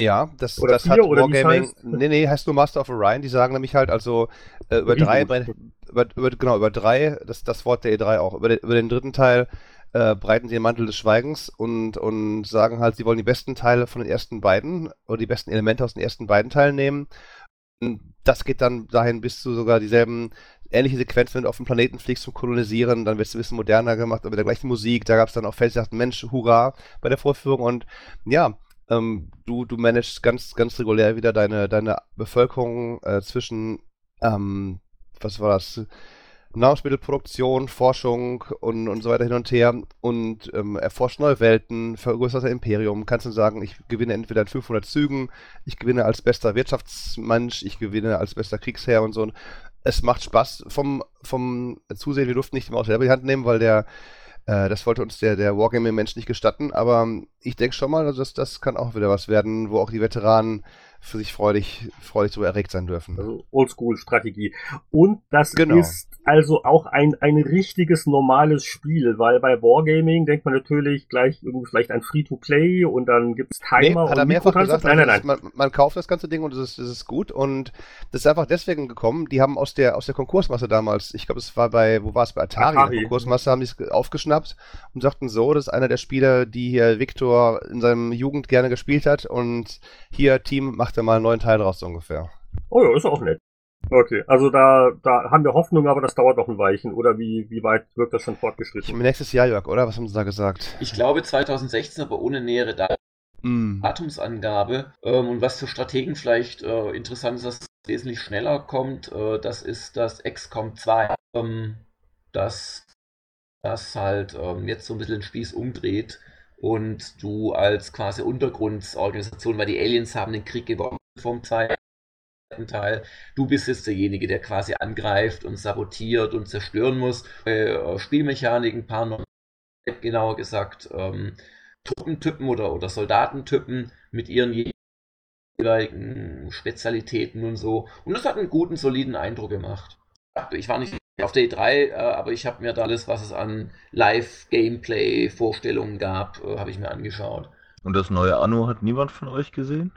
Ja, das, Oder das hat Wargaming. heißt? Nee, nee, heißt nur Master of Orion. Die sagen nämlich halt, also äh, über drei, über, über, genau, über drei, das, das Wort der E3 auch. Über den, über den dritten Teil äh, breiten sie den Mantel des Schweigens und, und sagen halt, sie wollen die besten Teile von den ersten beiden oder die besten Elemente aus den ersten beiden Teilen nehmen. Und das geht dann dahin bis zu sogar dieselben ähnliche Sequenzen, wenn du auf dem Planeten fliegst zum Kolonisieren, dann wird es ein bisschen moderner gemacht, aber mit der gleichen Musik. Da gab es dann auch Fans, die sagten, Mensch, hurra, bei der Vorführung. Und ja, ähm, du, du managst ganz, ganz regulär wieder deine, deine Bevölkerung äh, zwischen, ähm, was war das? Nahrungsmittelproduktion, Forschung und, und so weiter hin und her und ähm, erforscht neue Welten, vergrößert dein Imperium. Kannst du sagen, ich gewinne entweder in 500 Zügen, ich gewinne als bester Wirtschaftsmensch, ich gewinne als bester Kriegsherr und so. Es macht Spaß vom, vom Zusehen. Wir durften nicht die Maus selber die Hand nehmen, weil der äh, das wollte uns der, der Wargaming-Mensch nicht gestatten, aber ich denke schon mal, dass das kann auch wieder was werden, wo auch die Veteranen für sich freudig, freudig so erregt sein dürfen. Also Oldschool-Strategie. Und das Genau. ist also auch ein, ein richtiges normales Spiel, weil bei Wargaming denkt man natürlich gleich irgendwie vielleicht an Free-to-Play und dann gibt's Nee, Timer hat er und mehrfach gesagt, Nein, nein, also nein. es- Man, man kauft das ganze Ding und es ist, es ist gut und das ist einfach deswegen gekommen, die haben aus der, aus der Konkursmasse damals, ich glaube es war bei, wo war es, bei Atari, Atari. Konkursmasse haben die es aufgeschnappt und sagten so, das ist einer der Spieler, die hier Victor in seinem Jugend gerne gespielt hat und hier, Team, macht er mal einen neuen Teil draus so ungefähr. Oh ja, ist auch nett. Okay, also da, da haben wir Hoffnung, aber das dauert noch ein Weilchen. Oder wie, wie weit wirkt das schon Ich fortgeschritten? meine, nächstes Jahr, Jörg, oder? Was haben sie da gesagt? Ich glaube 2016, aber ohne nähere Mm. Datumsangabe. Ähm, und was für Strategen vielleicht äh, interessant ist, dass es wesentlich schneller kommt, äh, das ist das XCOM 2, ähm, das, das halt ähm, jetzt so ein bisschen den Spieß umdreht und du als quasi Untergrundsorganisation, weil die Aliens haben den Krieg gewonnen vom zweiten Teil, du bist jetzt derjenige, der quasi angreift und sabotiert und zerstören muss. Äh, Spielmechaniken, paar noch genauer gesagt, ähm, Truppentypen oder, oder Soldatentypen mit ihren jeweiligen Spezialitäten und so. Und das hat einen guten, soliden Eindruck gemacht. Ich war nicht auf der E3, äh, aber ich habe mir da alles, was es an Live-Gameplay-Vorstellungen gab, äh, habe ich mir angeschaut. Und das neue Anno hat niemand von euch gesehen?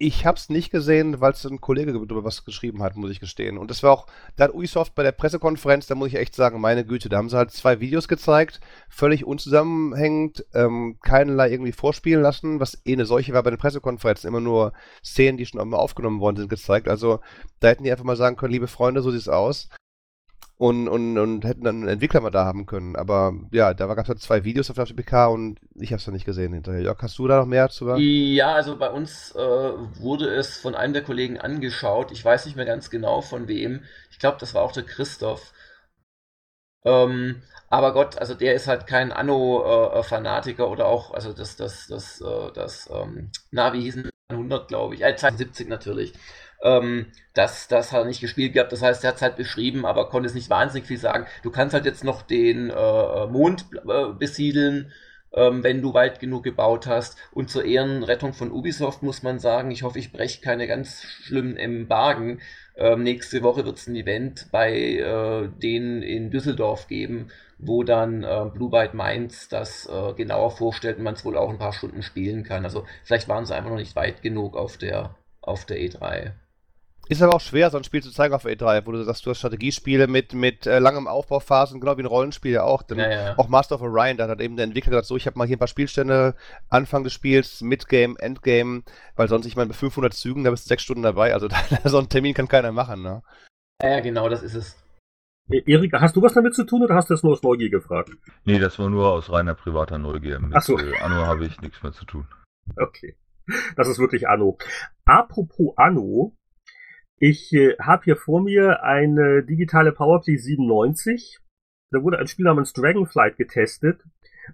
Ich hab's nicht gesehen, weil es ein Kollege darüber was geschrieben hat, muss ich gestehen. Und das war auch, da hat Ubisoft bei der Pressekonferenz, da muss ich echt sagen, meine Güte, da haben sie halt zwei Videos gezeigt, völlig unzusammenhängend, ähm, keinerlei irgendwie vorspielen lassen, was eh eine solche war bei den Pressekonferenzen, immer nur Szenen, die schon einmal aufgenommen worden sind, gezeigt. Also da hätten die einfach mal sagen können, liebe Freunde, so sieht's aus. Und, und, und hätten dann einen Entwickler mal da haben können. Aber ja, da gab es halt zwei Videos auf der PK und ich hab's noch nicht gesehen hinterher. Jörg, hast du da noch mehr zu sagen? Ja, also bei uns äh, wurde es von einem der Kollegen angeschaut. Ich weiß nicht mehr ganz genau von wem. Ich glaube, das war auch der Christoph. Ähm, aber Gott, also der ist halt kein Anno-Fanatiker oder auch, also das, das, das, äh, das, ähm, na, wie hießen 100, glaube ich, äh, 72 natürlich. Ähm, das, das hat er nicht gespielt gehabt, das heißt, er hat es halt beschrieben, aber konnte es nicht wahnsinnig viel sagen. Du kannst halt jetzt noch den äh, Mond äh, besiedeln, ähm, wenn du weit genug gebaut hast. Und zur Ehrenrettung von Ubisoft muss man sagen, ich hoffe, ich breche keine ganz schlimmen Embargen. Ähm, nächste Woche wird es ein Event bei äh, denen in Düsseldorf geben, wo dann äh, Blue Byte Mainz das äh, genauer vorstellt und man es wohl auch ein paar Stunden spielen kann. Also vielleicht waren sie einfach noch nicht weit genug auf der, auf der E3. Ist aber auch schwer, so ein Spiel zu zeigen auf E3, wo du sagst, du hast Strategiespiele mit, mit äh, langem Aufbauphasen, genau wie ein Rollenspiel ja auch. Denn Ja, ja. Auch Master of Orion, da hat eben der Entwickler gesagt, so, ich habe mal hier ein paar Spielstände, Anfang des Spiels, Midgame, Endgame, weil sonst, ich meine, bei 500 Zügen, da bist du sechs Stunden dabei, also da, so einen Termin kann keiner machen, ne? Ja, ja, genau, das ist es. E- Erik, hast du was damit zu tun oder hast du das nur aus Neugier gefragt? Nee, das war nur aus reiner privater Neugier. Mit Ach so. äh, Anno habe ich nichts mehr zu tun. Okay. Das ist wirklich Anno. Apropos Anno, ich äh, habe hier vor mir eine digitale PowerPlay 97. Da wurde ein Spiel namens Dragonflight getestet.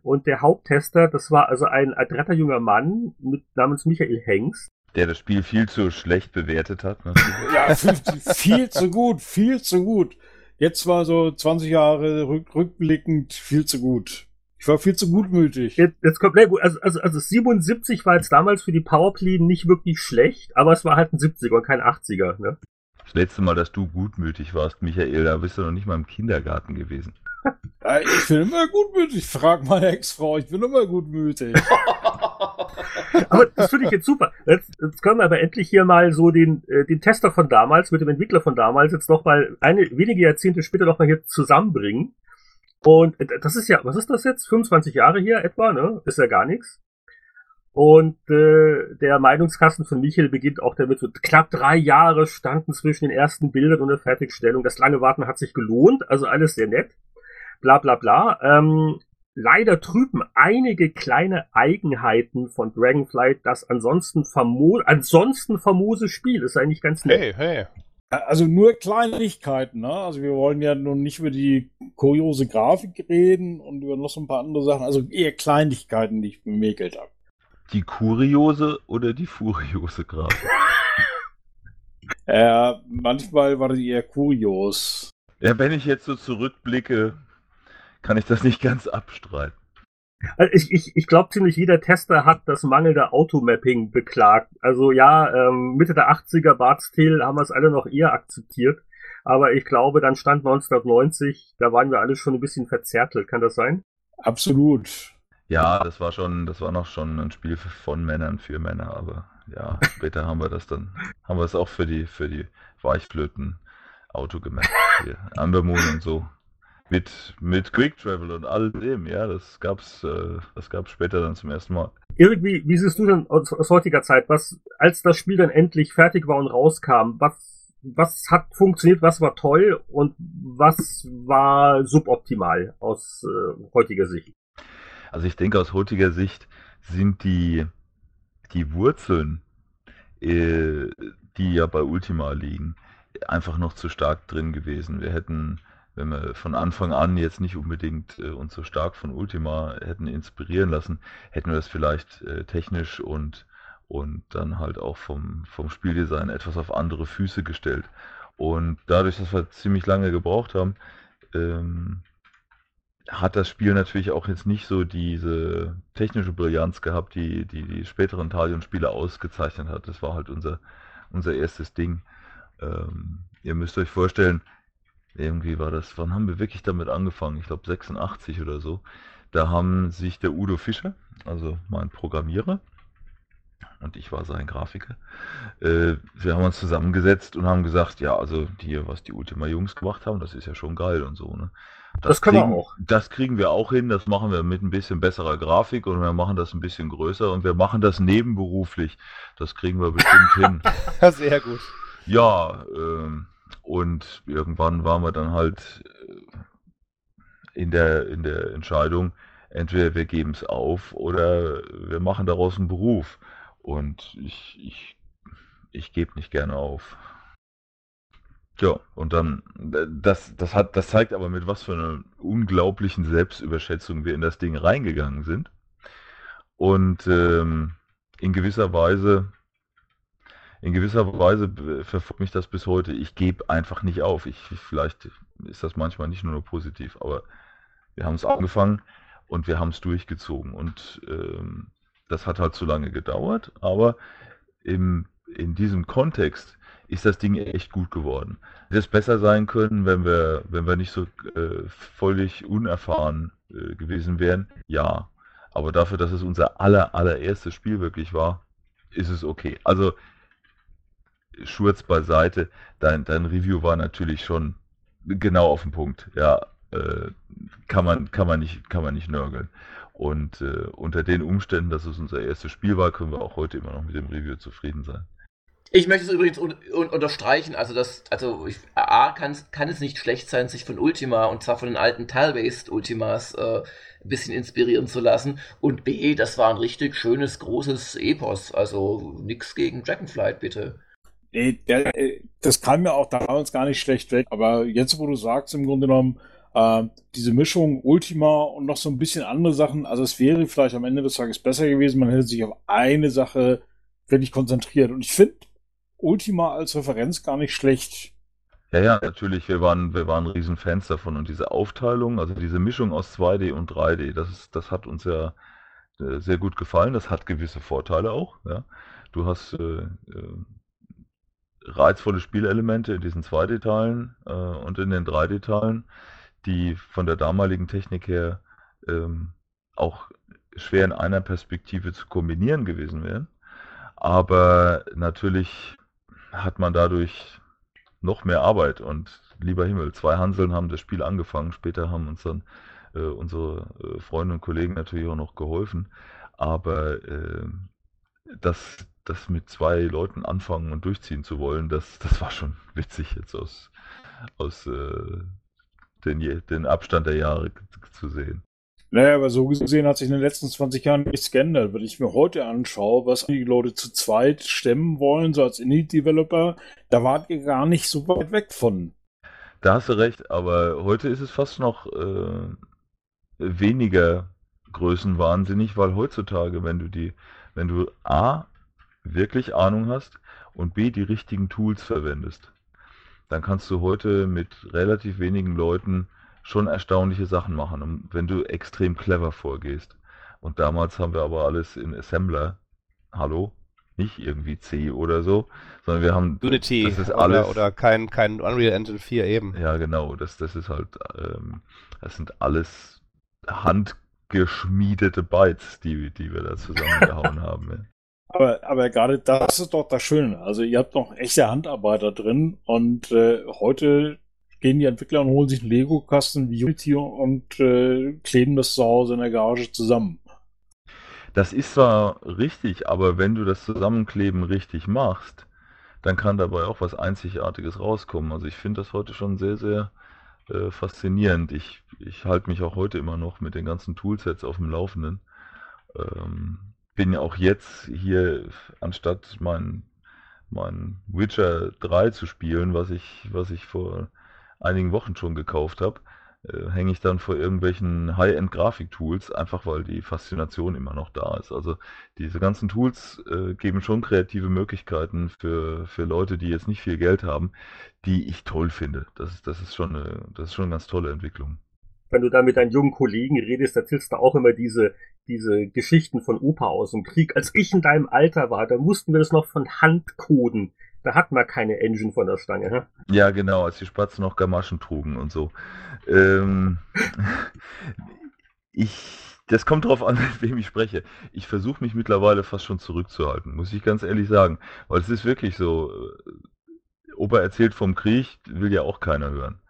Und der Haupttester, das war also ein adretter junger Mann mit namens Michael Hengst. Der das Spiel viel zu schlecht bewertet hat. Ne? Ja, viel, viel zu gut, viel zu gut. Jetzt war so 20 Jahre rück, rückblickend viel zu gut. Ich war viel zu gutmütig. Jetzt, jetzt kommt, nee, gut, also, also, also 77 war jetzt damals für die Powerplay nicht wirklich schlecht, aber es war halt ein 70er und kein 80er. Ne? Das letzte Mal, dass du gutmütig warst, Michael, da bist du noch nicht mal im Kindergarten gewesen. Ich bin immer gutmütig. Frag meine Ex-Frau, ich bin immer gutmütig. Aber das finde ich jetzt super. Jetzt, jetzt können wir aber endlich hier mal so den, äh, den Tester von damals mit dem Entwickler von damals jetzt noch mal eine wenige Jahrzehnte später noch mal hier zusammenbringen. Und äh, das ist ja, was ist das jetzt? 25 Jahre hier etwa, ne? Ist ja gar nichts. Und äh, der Meinungskasten von Michael beginnt auch damit, so knapp drei Jahre standen zwischen den ersten Bildern und der Fertigstellung. Das lange Warten hat sich gelohnt, also alles sehr nett. Bla bla bla. Ähm, leider trüben einige kleine Eigenheiten von Dragonflight das ansonsten, famo ansonsten famose Spiel. Ist eigentlich ganz nett. hey. Also nur Kleinigkeiten, ne? Also wir wollen ja nun nicht über die kuriose Grafik reden und über noch so ein paar andere Sachen. Also eher Kleinigkeiten, die ich bemäkelt habe. Die kuriose oder die furiose Grafik? Äh, manchmal war die eher kurios. Ja, wenn ich jetzt so zurückblicke, kann ich das nicht ganz abstreiten. Also ich, ich, ich glaube, ziemlich jeder Tester hat das mangelnde Automapping beklagt. Also ja, ähm, Mitte der 80er Bart's Tale haben wir es alle noch eher akzeptiert. Aber ich glaube, dann stand 1990, da waren wir alle schon ein bisschen verzärtelt. Kann das sein? Absolut. Ja, das war schon, das war noch schon ein Spiel von Männern für Männer, aber ja, später haben wir das dann, haben wir es auch für die, für die Weichflöten Auto gemacht. Hier, Ambermoon und so. Mit, mit Quick Travel und all dem, ja, das gab's, äh, das gab's später dann zum ersten Mal. Irgendwie, wie siehst du denn aus, aus heutiger Zeit, was, als das Spiel dann endlich fertig war und rauskam, was, was hat funktioniert, was war toll und was war suboptimal aus äh, heutiger Sicht? Also ich denke, aus heutiger Sicht sind die, die Wurzeln, äh, die ja bei Ultima liegen, einfach noch zu stark drin gewesen. Wir hätten, wenn wir von Anfang an jetzt nicht unbedingt äh, uns so stark von Ultima hätten inspirieren lassen, hätten wir das vielleicht äh, technisch und, und dann halt auch vom, vom Spieldesign etwas auf andere Füße gestellt. Und dadurch, dass wir ziemlich lange gebraucht haben, ähm, hat das Spiel natürlich auch jetzt nicht so diese technische Brillanz gehabt, die die, die späteren Talion-Spiele ausgezeichnet hat. Das war halt unser, unser erstes Ding. Ähm, ihr müsst euch vorstellen, irgendwie war das, wann haben wir wirklich damit angefangen? Ich glaube 86 oder so. Da haben sich der Udo Fischer, also mein Programmierer, und ich war sein Grafiker, äh, wir haben uns zusammengesetzt und haben gesagt, ja, also hier, was die Ultima Jungs gemacht haben, das ist ja schon geil und so, ne? Das können wir kriegen, auch. Das kriegen wir auch hin, das machen wir mit ein bisschen besserer Grafik und wir machen das ein bisschen größer und wir machen das nebenberuflich. Das kriegen wir bestimmt hin. Sehr gut. Ja, ähm, und irgendwann waren wir dann halt äh, in der, in der Entscheidung, entweder wir geben es auf oder wir machen daraus einen Beruf. Und ich, ich, ich gebe nicht gerne auf. Ja, und dann, das, das hat, das zeigt aber mit was für einer unglaublichen Selbstüberschätzung wir in das Ding reingegangen sind. Und ähm, in gewisser Weise, in gewisser Weise verfolgt mich das bis heute. Ich gebe einfach nicht auf. Ich, vielleicht ist das manchmal nicht nur, positiv, aber wir haben es angefangen und wir haben es durchgezogen. Und ähm, das hat halt zu lange gedauert, aber im, in diesem Kontext ist das Ding echt gut geworden. Hätte es besser sein können, wenn wir, wenn wir nicht so äh, völlig unerfahren äh, gewesen wären? Ja. Aber dafür, dass es unser aller, allererstes Spiel wirklich war, ist es okay. Also, Schurz beiseite, dein, dein Review war natürlich schon genau auf den Punkt. Ja, äh, kann, man, kann, man nicht, kann man nicht nörgeln. Und äh, unter den Umständen, dass es unser erstes Spiel war, können wir auch heute immer noch mit dem Review zufrieden sein. Ich möchte es übrigens un un unterstreichen, also das, also ich, A, kann, es nicht schlecht sein, sich von Ultima und zwar von den alten Tile-Based Ultimas äh, ein bisschen inspirieren zu lassen. Und B, das war ein richtig schönes, großes Epos. Also nichts gegen Dragonflight, bitte. Nee, der, äh, das kam mir auch damals gar nicht schlecht weg. Aber jetzt, wo du sagst, im Grunde genommen, äh, diese Mischung Ultima und noch so ein bisschen andere Sachen, also es wäre vielleicht am Ende des Tages besser gewesen, man hätte sich auf eine Sache wirklich konzentriert. Und ich finde Ultima als Referenz gar nicht schlecht. Ja, ja, natürlich, wir waren, wir waren riesen Fans davon und diese Aufteilung, also diese Mischung aus 2D und 3D, das, ist, das hat uns ja äh, sehr gut gefallen. Das hat gewisse Vorteile auch. Ja. Du hast äh, äh, reizvolle Spielelemente in diesen 2D-Teilen äh, und in den 3D-Teilen, die von der damaligen Technik her ähm, auch schwer in einer Perspektive zu kombinieren gewesen wären. Aber natürlich hat man dadurch noch mehr Arbeit und lieber Himmel, zwei Hanseln haben das Spiel angefangen, später haben uns dann äh, unsere äh, Freunde und Kollegen natürlich auch noch geholfen, aber äh, das, das mit zwei Leuten anfangen und durchziehen zu wollen, das, das war schon witzig jetzt aus, aus äh, den, den Abstand der Jahre zu sehen. Naja, aber so gesehen hat sich in den letzten 20 Jahren nichts geändert. Wenn ich mir heute anschaue, was die Leute zu zweit stemmen wollen, so als Indie-Developer, da wart ihr gar nicht so weit weg von. Da hast du recht, aber heute ist es fast noch äh, weniger größenwahnsinnig, weil heutzutage, wenn du die, wenn du A, wirklich Ahnung hast und B, die richtigen Tools verwendest, dann kannst du heute mit relativ wenigen Leuten schon erstaunliche Sachen machen, wenn du extrem clever vorgehst. Und damals haben wir aber alles in Assembler. Hallo? Nicht irgendwie C oder so, sondern wir haben. Unity das ist alles, oder, kein, kein Unreal Engine 4 eben. Ja, genau. Das, das ist halt. Ähm, das sind alles handgeschmiedete Bytes, die, die wir da zusammengehauen haben. Aber, aber gerade das ist doch das Schöne. Also ihr habt noch echte Handarbeiter drin und äh, heute gehen die Entwickler und holen sich einen Lego-Kasten wie Unity und äh, kleben das zu Hause in der Garage zusammen. Das ist zwar richtig, aber wenn du das Zusammenkleben richtig machst, dann kann dabei auch was Einzigartiges rauskommen. Also ich finde das heute schon sehr, sehr äh, faszinierend. Ich, ich halte mich auch heute immer noch mit den ganzen Toolsets auf dem Laufenden. Ähm, bin ja auch jetzt hier, anstatt mein, mein Witcher 3 zu spielen, was ich, was ich vor einigen Wochen schon gekauft habe, äh, hänge ich dann vor irgendwelchen High-End-Grafik-Tools, einfach weil die Faszination immer noch da ist. Also diese ganzen Tools äh, geben schon kreative Möglichkeiten für, für Leute, die jetzt nicht viel Geld haben, die ich toll finde. Das ist, das ist, schon, eine, das ist schon eine ganz tolle Entwicklung. Wenn du da mit deinen jungen Kollegen redest, erzählst du auch immer diese, diese Geschichten von Opa aus dem Krieg. Als ich in deinem Alter war, da mussten wir das noch von Hand coden. Da hat man keine Engine von der Stange. Hä? Ja, genau, als die Spatzen noch Gamaschen trugen und so. Ähm, ich, das kommt drauf an, mit wem ich spreche. Ich versuche mich mittlerweile fast schon zurückzuhalten, muss ich ganz ehrlich sagen. Weil es ist wirklich so, äh, Opa erzählt vom Krieg, will ja auch keiner hören.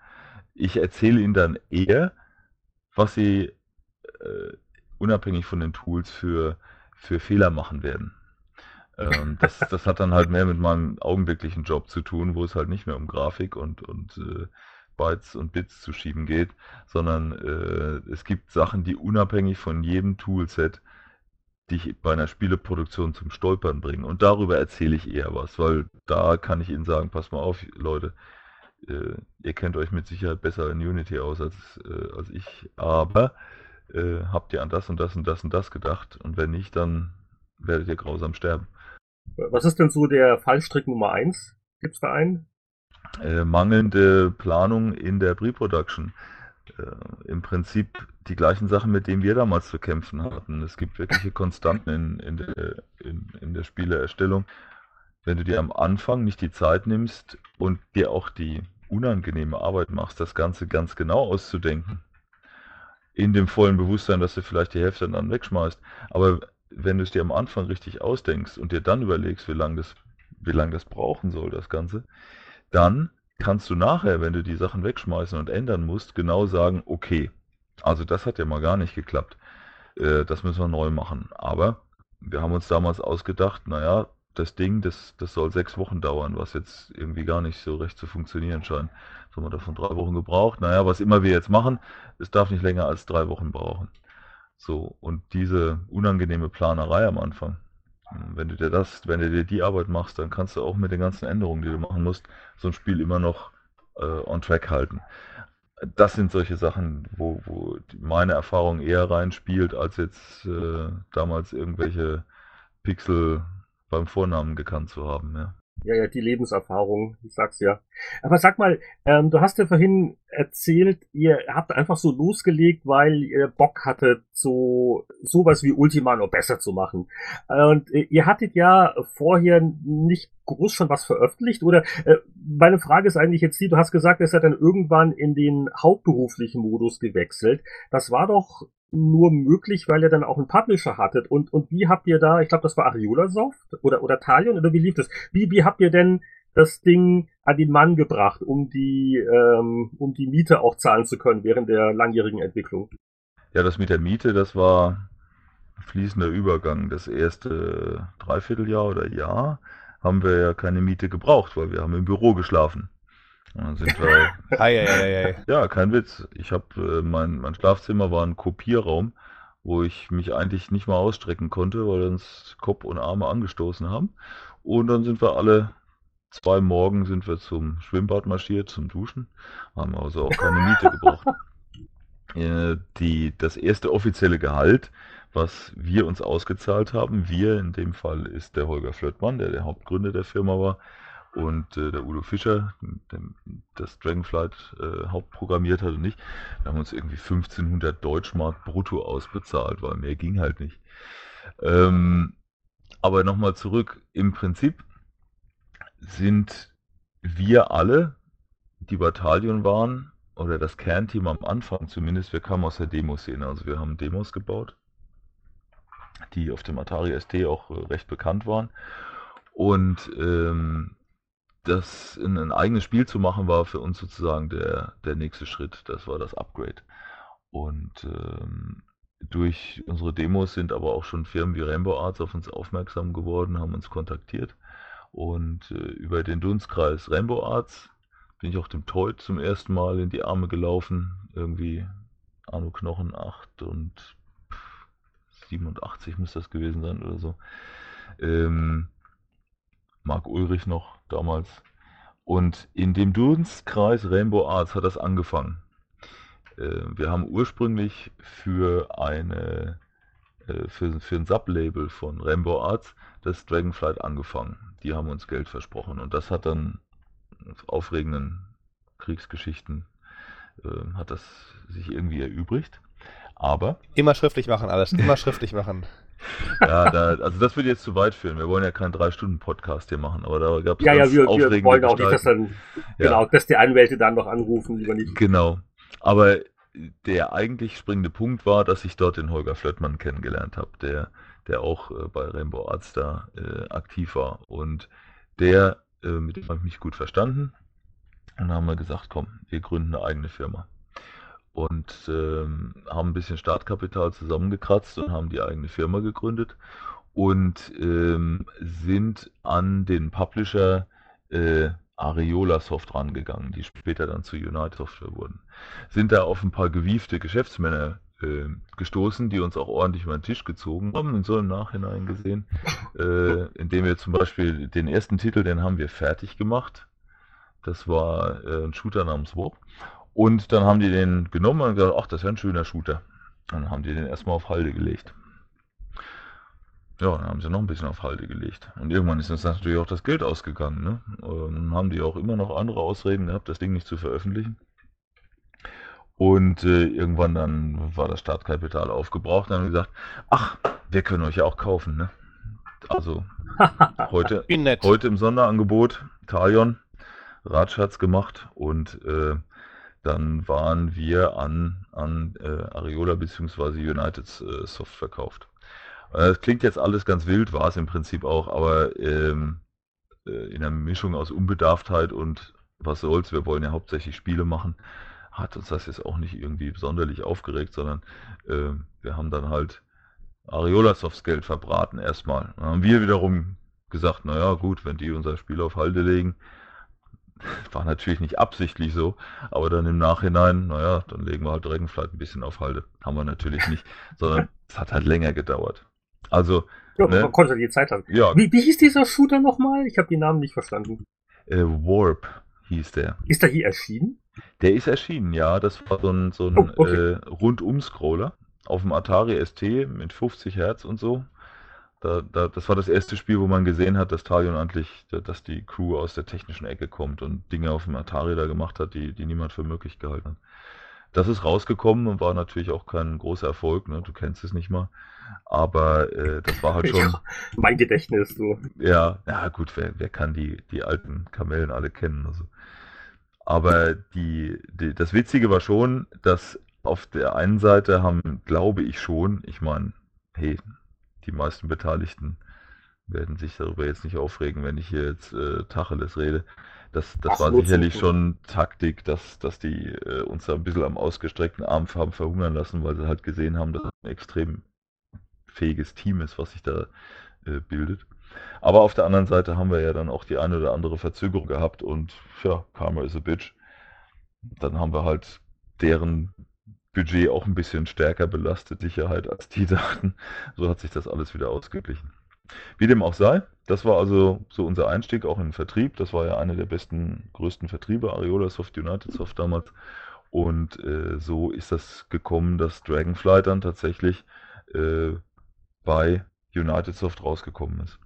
Ich erzähle ihnen dann eher, was sie äh, unabhängig von den Tools für, für Fehler machen werden. Ähm, das, das hat dann halt mehr mit meinem augenblicklichen Job zu tun, wo es halt nicht mehr um Grafik und, und äh, Bytes und Bits zu schieben geht, sondern äh, es gibt Sachen, die unabhängig von jedem Toolset dich bei einer Spieleproduktion zum Stolpern bringen. Und darüber erzähle ich eher was, weil da kann ich Ihnen sagen, pass mal auf, Leute, äh, ihr kennt euch mit Sicherheit besser in Unity aus als, äh, als ich, aber äh, habt ihr an das und das und das und das gedacht? Und wenn nicht, dann werdet ihr grausam sterben. Was ist denn so der Fallstrick Nummer eins? Gibt's da einen? Äh, mangelnde Planung in der Pre-Production. Äh, Im Prinzip die gleichen Sachen, mit denen wir damals zu kämpfen hatten. Es gibt wirkliche Konstanten in, in, der, in, in der Spieleerstellung. Wenn du dir am Anfang nicht die Zeit nimmst und dir auch die unangenehme Arbeit machst, das Ganze ganz genau auszudenken, in dem vollen Bewusstsein, dass du vielleicht die Hälfte dann wegschmeißt. Aber wenn du es dir am Anfang richtig ausdenkst und dir dann überlegst, wie lange das, wie lang das brauchen soll, das Ganze, dann kannst du nachher, wenn du die Sachen wegschmeißen und ändern musst, genau sagen, okay, also das hat ja mal gar nicht geklappt. Äh, das müssen wir neu machen. Aber wir haben uns damals ausgedacht, naja, das Ding, das, das soll sechs Wochen dauern, was jetzt irgendwie gar nicht so recht zu funktionieren scheint. So haben wir davon drei Wochen gebraucht. Naja, was immer wir jetzt machen, es darf nicht länger als drei Wochen brauchen. So, und diese unangenehme Planerei am Anfang, wenn du dir das, wenn du dir die Arbeit machst, dann kannst du auch mit den ganzen Änderungen, die du machen musst, so ein Spiel immer noch äh, on track halten. Das sind solche Sachen, wo, wo meine Erfahrung eher reinspielt, als jetzt äh, damals irgendwelche Pixel beim Vornamen gekannt zu haben, ja. Ja, ja, die Lebenserfahrung, ich sag's ja. Aber sag mal, ähm, du hast ja vorhin erzählt, ihr habt einfach so losgelegt, weil ihr Bock hattet, so sowas wie Ultima noch besser zu machen. Und äh, ihr hattet ja vorher nicht groß schon was veröffentlicht oder äh, meine Frage ist eigentlich jetzt die, du hast gesagt, es hat dann irgendwann in den hauptberuflichen Modus gewechselt. Das war doch nur möglich, weil ihr dann auch einen Publisher hattet. Und, und wie habt ihr da, ich glaube, das war Ariola Soft oder, oder Talion oder wie lief das? Wie, wie habt ihr denn das Ding an den Mann gebracht, um die, ähm, um die Miete auch zahlen zu können während der langjährigen Entwicklung? Ja, das mit der Miete, das war fließender Übergang. Das erste Dreivierteljahr oder Jahr haben wir ja keine Miete gebraucht, weil wir haben im Büro geschlafen. Und dann sind wir. ei, ei, ei. Ja, kein Witz. Ich habe äh, mein, mein Schlafzimmer war ein Kopierraum, wo ich mich eigentlich nicht mal ausstrecken konnte, weil uns Kopf und Arme angestoßen haben. Und dann sind wir alle zwei Morgen sind wir zum Schwimmbad marschiert, zum Duschen. Haben also auch keine Miete gebraucht. Äh, die, das erste offizielle Gehalt, was wir uns ausgezahlt haben, wir in dem Fall ist der Holger Flöttmann, der der Hauptgründer der Firma war, und äh, der Udo Fischer, der das Dragonflight äh, hauptprogrammiert hat und ich, wir haben uns irgendwie 1500 Deutschmark brutto ausbezahlt, weil mehr ging halt nicht. Ähm, aber nochmal zurück, im Prinzip sind wir alle, die Bataillon waren, oder das Kernteam am Anfang zumindest, wir kamen aus der Demoszene, also wir haben Demos gebaut, die auf dem Atari ST auch äh, recht bekannt waren. Und ähm, das in ein eigenes Spiel zu machen, war für uns sozusagen der, der nächste Schritt. Das war das Upgrade. Und ähm, durch unsere Demos sind aber auch schon Firmen wie Rainbow Arts auf uns aufmerksam geworden, haben uns kontaktiert. Und äh, über den Dunstkreis Rainbow Arts bin ich auch dem Toy zum ersten Mal in die Arme gelaufen. Irgendwie Arno Knochen 8 und 87 muss das gewesen sein oder so. Ähm, Marc Ulrich noch damals. Und in dem Dunstkreis Rainbow Arts hat das angefangen. Äh, wir haben ursprünglich für eine äh, für, für ein Sublabel von Rainbow Arts das Dragonflight angefangen. Die haben uns Geld versprochen und das hat dann auf aufregenden Kriegsgeschichten äh, hat das sich irgendwie erübrigt. Aber immer schriftlich machen alles, immer schriftlich machen. Ja, da, also das würde jetzt zu weit führen. Wir wollen ja keinen Drei-Stunden-Podcast hier machen, aber da gab es Ja, ja, wir, wir wollen auch nicht, dass dann, ja. genau, dass die Anwälte dann noch anrufen, lieber nicht. Genau. Aber der eigentlich springende Punkt war, dass ich dort den Holger Flöttmann kennengelernt habe, der, der auch äh, bei Rainbow Arts da äh, aktiv war. Und der, äh, mit dem habe ich mich gut verstanden. Und dann haben wir gesagt, komm, wir gründen eine eigene Firma und ähm, haben ein bisschen Startkapital zusammengekratzt und haben die eigene Firma gegründet und ähm, sind an den Publisher äh, Areola Soft rangegangen, die später dann zu United Software wurden. Sind da auf ein paar gewiefte Geschäftsmänner äh, gestoßen, die uns auch ordentlich über den Tisch gezogen haben, und so im Nachhinein gesehen, äh, indem wir zum Beispiel den ersten Titel, den haben wir fertig gemacht. Das war äh, ein Shooter namens Warp. Und dann haben die den genommen und gesagt, ach, das ist ja ein schöner Shooter. Dann haben die den erstmal auf Halde gelegt. ja, dann haben sie noch ein bisschen auf Halde gelegt. Und irgendwann ist uns natürlich auch das Geld ausgegangen. Ne? Und haben die auch immer noch andere Ausreden gehabt, das Ding nicht zu veröffentlichen. Und äh, irgendwann dann war das Startkapital aufgebraucht. Dann haben wir gesagt, ach, wir können euch ja auch kaufen. Ne? Also heute, heute im Sonderangebot Talion, Ratsch hat's gemacht und äh, dann waren wir an, an äh, Areola bzw. United äh, Soft verkauft. Das klingt jetzt alles ganz wild, war es im Prinzip auch, aber ähm, äh, in einer Mischung aus Unbedarftheit und was soll's, wir wollen ja hauptsächlich Spiele machen, hat uns das jetzt auch nicht irgendwie sonderlich aufgeregt, sondern äh, wir haben dann halt Areolasofts Geld verbraten erstmal. Dann haben wir wiederum gesagt, naja gut, wenn die unser Spiel auf Halde legen, war natürlich nicht absichtlich so, aber dann im Nachhinein, naja, dann legen wir halt Dragonflight ein bisschen auf Halde. Haben wir natürlich nicht, sondern es hat halt länger gedauert. Also. Ja, ne? man konnte die Zeit haben. Ja. Wie, wie hieß dieser Shooter nochmal? Ich habe die Namen nicht verstanden. Äh, Warp hieß der. Ist der hier erschienen? Der ist erschienen, ja. Das war so ein, so ein oh, okay. äh, Rundum-Scroller auf dem Atari ST mit 50 Hertz und so. Da, da, das war das erste Spiel, wo man gesehen hat, dass Talion eigentlich, dass die Crew aus der technischen Ecke kommt und Dinge auf dem Atari da gemacht hat, die, die niemand für möglich gehalten hat. Das ist rausgekommen und war natürlich auch kein großer Erfolg, ne? du kennst es nicht mal. Aber äh, das war halt schon. Ja, mein Gedächtnis, so. Ja, ja gut, wer, wer kann die, die alten Kamellen alle kennen? Also. Aber die, die, das Witzige war schon, dass auf der einen Seite haben, glaube ich schon, ich meine, hey, die meisten Beteiligten werden sich darüber jetzt nicht aufregen, wenn ich hier jetzt äh, Tacheles rede. Das, das war sicherlich schon Taktik, dass, dass die äh, uns da ein bisschen am ausgestreckten Arm haben verhungern lassen, weil sie halt gesehen haben, dass es ein extrem fähiges Team ist, was sich da äh, bildet. Aber auf der anderen Seite haben wir ja dann auch die eine oder andere Verzögerung gehabt und ja, Karma is a bitch. Dann haben wir halt deren Budget auch ein bisschen stärker belastet, Sicherheit, als die dachten. So hat sich das alles wieder ausgeglichen. Wie dem auch sei, das war also so unser Einstieg auch in den Vertrieb. Das war ja einer der besten, größten Vertriebe, Areola Soft, United Soft damals. Und äh, so ist das gekommen, dass Dragonfly dann tatsächlich äh, bei United Soft rausgekommen ist.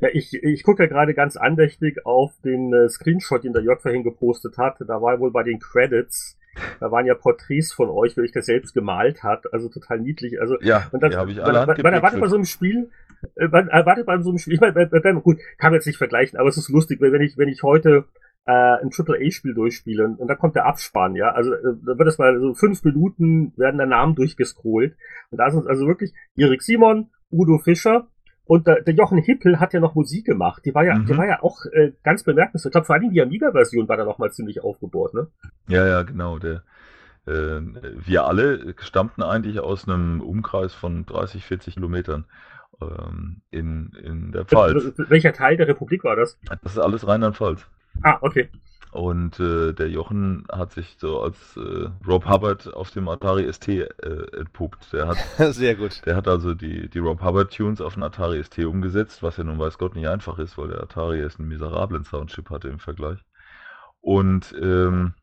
Ja, ich, ich gucke ja gerade ganz andächtig auf den äh, Screenshot, den der Jörg vorhin gepostet hat. Da war wohl bei den Credits, da waren ja Porträts von euch, weil ich das selbst gemalt hat. Also total niedlich. Also, ja, und das, die habe ich alle man, man erwartet bei so einem Spiel, äh, man erwartet bei so einem Spiel, ich meine, gut, kann man jetzt nicht vergleichen, aber es ist lustig, wenn ich, wenn ich heute äh, ein Triple-A-Spiel durchspiele und, und da kommt der Abspann, ja, also äh, da wird es mal so fünf Minuten werden der Namen durchgescrollt. Und da sind also wirklich Erik Simon, Udo Fischer, und der, der Jochen Hippel hat ja noch Musik gemacht. Die war ja, mhm. die war ja auch äh, ganz bemerkenswert. Ich glaube, vor allem die Amiga-Version war da noch mal ziemlich aufgebohrt, ne? Ja, ja, genau. Der, äh, wir alle stammten eigentlich aus einem Umkreis von 30, 40 Kilometern ähm, in, in der Pfalz. Welcher Teil der Republik war das? Das ist alles Rheinland-Pfalz. Ah, okay. Und äh, der Jochen hat sich so als äh, Rob Hubbard auf dem Atari ST äh, entpuppt. Der hat, Sehr gut. Der hat also die, die Rob Hubbard Tunes auf den Atari ST umgesetzt, was ja nun weiß Gott nicht einfach ist, weil der Atari erst einen miserablen Soundchip hatte im Vergleich. Und ähm,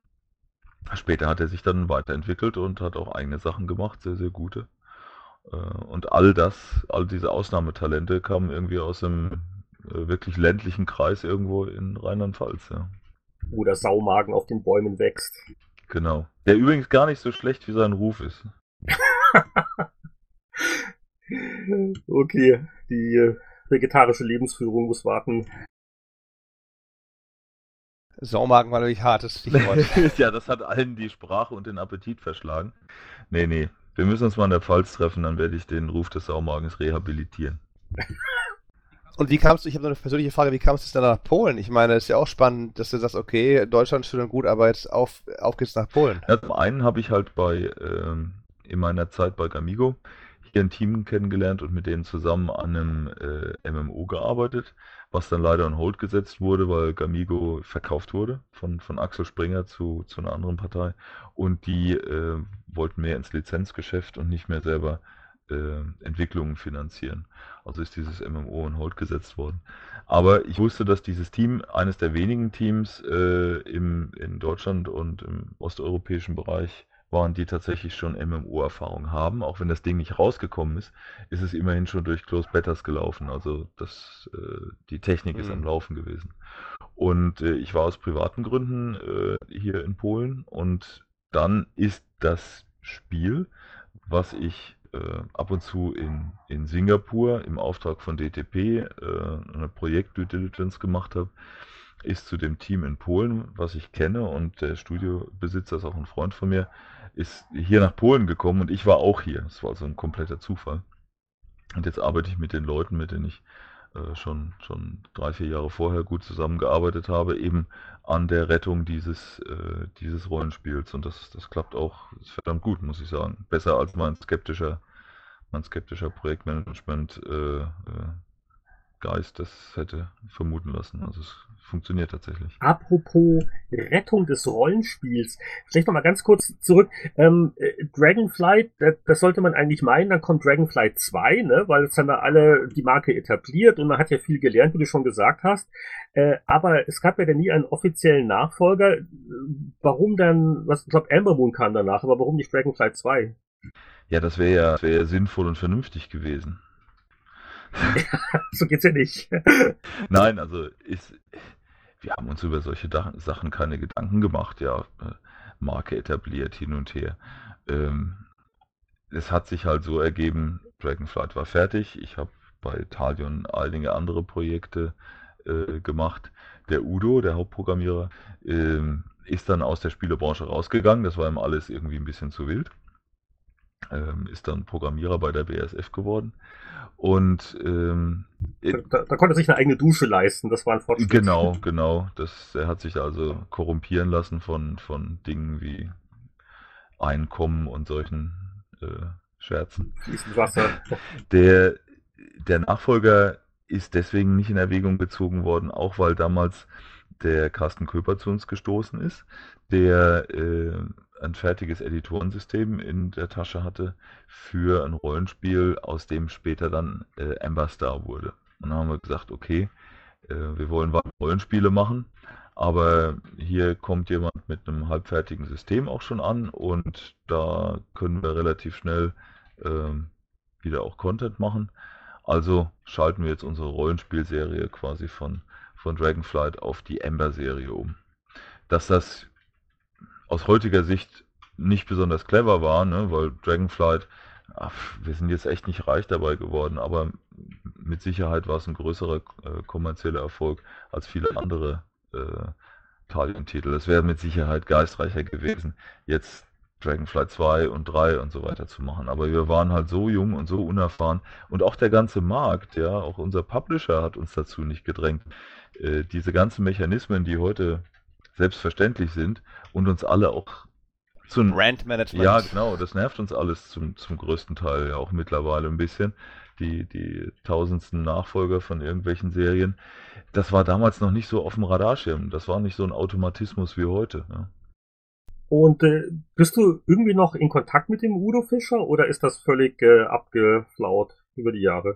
später hat er sich dann weiterentwickelt und hat auch eigene Sachen gemacht, sehr, sehr gute. Äh, und all das, all diese Ausnahmetalente kamen irgendwie aus dem äh, wirklich ländlichen Kreis irgendwo in Rheinland-Pfalz, ja wo der Saumagen auf den Bäumen wächst. Genau. Der übrigens gar nicht so schlecht wie sein Ruf ist. okay, die äh, vegetarische Lebensführung muss warten. Saumagen war natürlich hartes Stichwort. ja, das hat allen die Sprache und den Appetit verschlagen. Nee, nee. Wir müssen uns mal in der Pfalz treffen, dann werde ich den Ruf des Saumagens rehabilitieren. Und wie kamst du, ich habe noch eine persönliche Frage, wie kamst du dann nach Polen? Ich meine, es ist ja auch spannend, dass du sagst, okay, Deutschland schön und gut, aber jetzt auf, auf geht's nach Polen. Ja, zum einen habe ich halt bei, ähm, in meiner Zeit bei Gamigo hier ein Team kennengelernt und mit denen zusammen an einem äh, MMO gearbeitet, was dann leider on hold gesetzt wurde, weil Gamigo verkauft wurde von, von Axel Springer zu, zu einer anderen Partei und die äh, wollten mehr ins Lizenzgeschäft und nicht mehr selber äh, Entwicklungen finanzieren. Also ist dieses MMO on hold gesetzt worden. Aber ich wusste, dass dieses Team eines der wenigen Teams äh, im, in Deutschland und im osteuropäischen Bereich waren, die tatsächlich schon MMO-Erfahrung haben. Auch wenn das Ding nicht rausgekommen ist, ist es immerhin schon durch Close Betas gelaufen. Also das, äh, die Technik ist am Mhm. Laufen gewesen. Und äh, ich war aus privaten Gründen äh, hier in Polen und dann ist das Spiel, was ich äh, ab und zu in, in Singapur im Auftrag von DTP äh, eine Projekt Due Diligence gemacht habe, ist zu dem Team in Polen, was ich kenne und der Studiobesitzer ist auch ein Freund von mir, ist hier nach Polen gekommen und ich war auch hier. Das war also ein kompletter Zufall. Und jetzt arbeite ich mit den Leuten, mit denen ich äh, schon, schon drei, vier Jahre vorher gut zusammengearbeitet habe, eben an der Rettung dieses, äh, dieses Rollenspiels. Und das, das klappt auch verdammt gut, muss ich sagen. Besser als mein skeptischer, mein skeptischer Projektmanagement äh, äh, das hätte vermuten lassen. Also es funktioniert tatsächlich. Apropos Rettung des Rollenspiels. Vielleicht noch mal ganz kurz zurück. Ähm, äh, Dragonflight, das, das sollte man eigentlich meinen, dann kommt Dragonflight 2, ne? weil jetzt haben wir alle die Marke etabliert und man hat ja viel gelernt, wie du schon gesagt hast. Äh, aber es gab ja dann nie einen offiziellen Nachfolger. Warum dann, was, ich glaube, Amber Moon kam danach, aber warum nicht Dragonflight 2? Ja, das wäre ja, das wär ja sinnvoll und vernünftig gewesen. so geht's ja nicht. Nein, also ist, wir haben uns über solche Sachen keine Gedanken gemacht, ja, äh, Marke etabliert hin und her. Ähm, es hat sich halt so ergeben, Dragonflight war fertig. Ich habe bei Talion einige andere Projekte äh, gemacht. Der Udo, der Hauptprogrammierer, ähm, ist dann aus der Spielebranche rausgegangen. Das war ihm alles irgendwie ein bisschen zu wild. Ähm, ist dann Programmierer bei der BASF geworden. Und ähm, Da, da konnte er sich eine eigene Dusche leisten, das war ein Fortschritt. Genau, genau. Das, er hat sich also korrumpieren lassen von, von Dingen wie Einkommen und solchen äh, Scherzen. Wasser. Der, der Nachfolger ist deswegen nicht in Erwägung gezogen worden, auch weil damals der Carsten Köper zu uns gestoßen ist, der äh, ein fertiges Editorensystem in der Tasche hatte für ein Rollenspiel, aus dem später dann äh, Amber Star wurde. Und dann haben wir gesagt, okay, äh, wir wollen Rollenspiele machen, aber hier kommt jemand mit einem halbfertigen System auch schon an und da können wir relativ schnell ähm, wieder auch Content machen. Also schalten wir jetzt unsere Rollenspielserie quasi von, von Dragonflight auf die Ember-Serie um. Dass das aus heutiger Sicht nicht besonders clever war, ne, weil Dragonflight, ach, wir sind jetzt echt nicht reich dabei geworden, aber mit Sicherheit war es ein größerer äh, kommerzieller Erfolg als viele andere äh, Talion-Titel. Es wäre mit Sicherheit geistreicher gewesen, jetzt Dragonflight 2 und 3 und so weiter zu machen. Aber wir waren halt so jung und so unerfahren. Und auch der ganze Markt, ja, auch unser Publisher hat uns dazu nicht gedrängt. Äh, diese ganzen Mechanismen, die heute selbstverständlich sind und uns alle auch zu Brandmanagement. ja, genau, das nervt uns alles zum, zum größten Teil ja auch mittlerweile ein bisschen. Die, die tausendsten Nachfolger von irgendwelchen Serien. Das war damals noch nicht so auf dem Radarschirm. Das war nicht so ein Automatismus wie heute. Ja. Und äh, bist du irgendwie noch in Kontakt mit dem Udo Fischer oder ist das völlig äh, abgeflaut über die Jahre?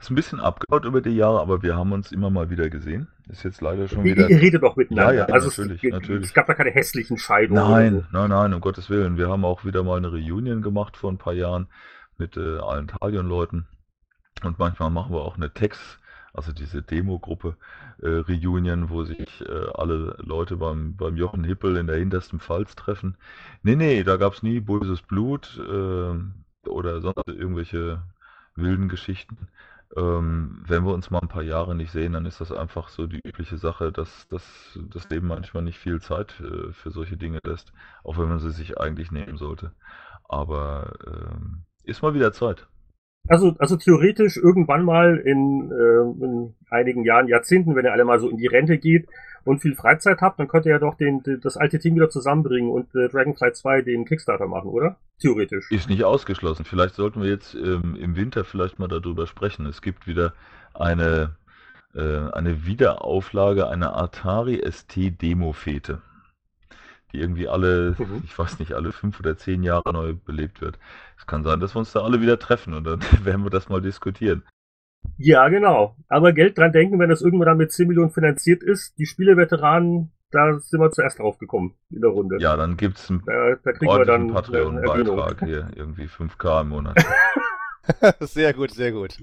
Ist ein bisschen abgebaut über die Jahre, aber wir haben uns immer mal wieder gesehen. Ist jetzt leider schon wieder. ihr redet doch miteinander. Ja, ja, also natürlich, es, natürlich. es gab da keine hässlichen Scheidungen. Nein, nein, nein, um Gottes Willen. Wir haben auch wieder mal eine Reunion gemacht vor ein paar Jahren mit äh, allen Talion-Leuten. Und manchmal machen wir auch eine Text, also diese Demo-Gruppe äh, Reunion, wo sich äh, alle Leute beim, beim Jochen Hippel in der hintersten Pfalz treffen. Nee, nee, da gab es nie böses Blut äh, oder sonst irgendwelche wilden Geschichten. Ähm, wenn wir uns mal ein paar Jahre nicht sehen, dann ist das einfach so die übliche Sache, dass, dass das Leben manchmal nicht viel Zeit äh, für solche Dinge lässt, auch wenn man sie sich eigentlich nehmen sollte. Aber ähm, ist mal wieder Zeit. Also, also theoretisch irgendwann mal in, äh, in einigen Jahren, Jahrzehnten, wenn ihr alle mal so in die Rente geht und viel Freizeit habt, dann könnt ihr ja doch den, den, das alte Team wieder zusammenbringen und äh, Dragonflight 2 den Kickstarter machen, oder? Theoretisch. Ist nicht ausgeschlossen. Vielleicht sollten wir jetzt ähm, im Winter vielleicht mal darüber sprechen. Es gibt wieder eine, äh, eine Wiederauflage einer Atari ST Demo-Fete, die irgendwie alle, Mhm. ich weiß nicht, alle fünf oder zehn Jahre neu belebt wird. Es kann sein, dass wir uns da alle wieder treffen und dann werden wir das mal diskutieren. Ja, genau. Aber Geld dran denken, wenn das irgendwann dann mit 10 Millionen finanziert ist, die Spieleveteranen da sind wir zuerst drauf gekommen in der Runde. Ja, dann gibt es einen Da, da ordentlichen. Patreon-Beitrag hier, irgendwie 5K im Monat. sehr gut, sehr gut.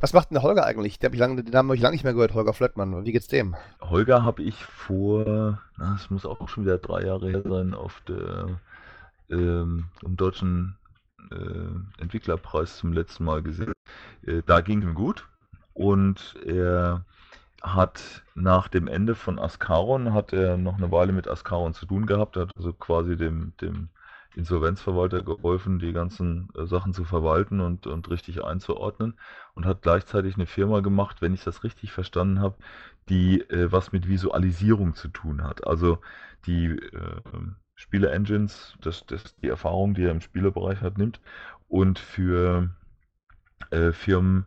Was macht denn der Holger eigentlich? Den, lange, den Namen habe ich lange nicht mehr gehört, Holger Flöttmann. Wie geht's dem? Holger habe ich vor, na, es muss auch schon wieder drei Jahre her sein, auf der ähm, im deutschen äh, Entwicklerpreis zum letzten Mal gesehen. Äh, da ging ihm gut und er hat nach dem Ende von Ascaron hat er noch eine Weile mit Ascaron zu tun gehabt, er hat also quasi dem, dem Insolvenzverwalter geholfen, die ganzen äh, Sachen zu verwalten und, und richtig einzuordnen und hat gleichzeitig eine Firma gemacht, wenn ich das richtig verstanden habe, die äh, was mit Visualisierung zu tun hat. Also die äh, Spiele-Engines, das, das, die Erfahrung, die er im Spielebereich hat, nimmt und für äh, Firmen,